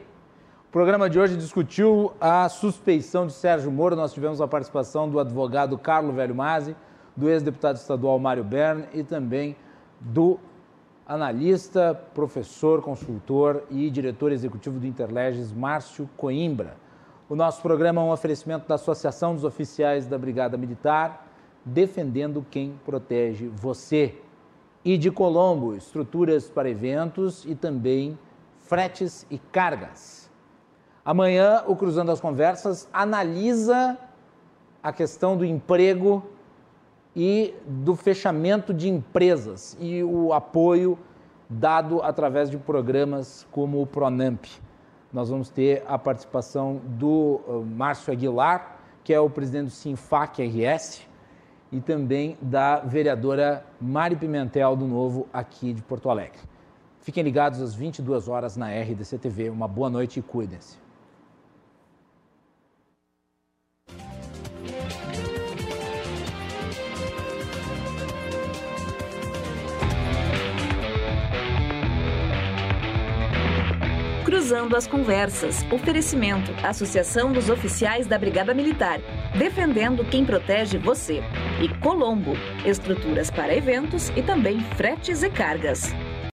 O programa de hoje discutiu a suspeição de Sérgio Moro. Nós tivemos a participação do advogado Carlos Velho Masi, do ex-deputado estadual Mário Bern e também do analista, professor, consultor e diretor executivo do Interleges, Márcio Coimbra. O nosso programa é um oferecimento da Associação dos Oficiais da Brigada Militar, defendendo quem protege você. E de Colombo, estruturas para eventos e também fretes e cargas. Amanhã, o Cruzando as Conversas analisa a questão do emprego e do fechamento de empresas e o apoio dado através de programas como o Pronamp. Nós vamos ter a participação do uh, Márcio Aguilar, que é o presidente do Sinfac RS, e também da vereadora Mari Pimentel do Novo aqui de Porto Alegre. Fiquem ligados às 22 horas na RDC TV. Uma boa noite e cuidem-se. Cruzando as Conversas. Oferecimento. Associação dos Oficiais da Brigada Militar. Defendendo quem protege você. E Colombo. Estruturas para eventos e também fretes e cargas.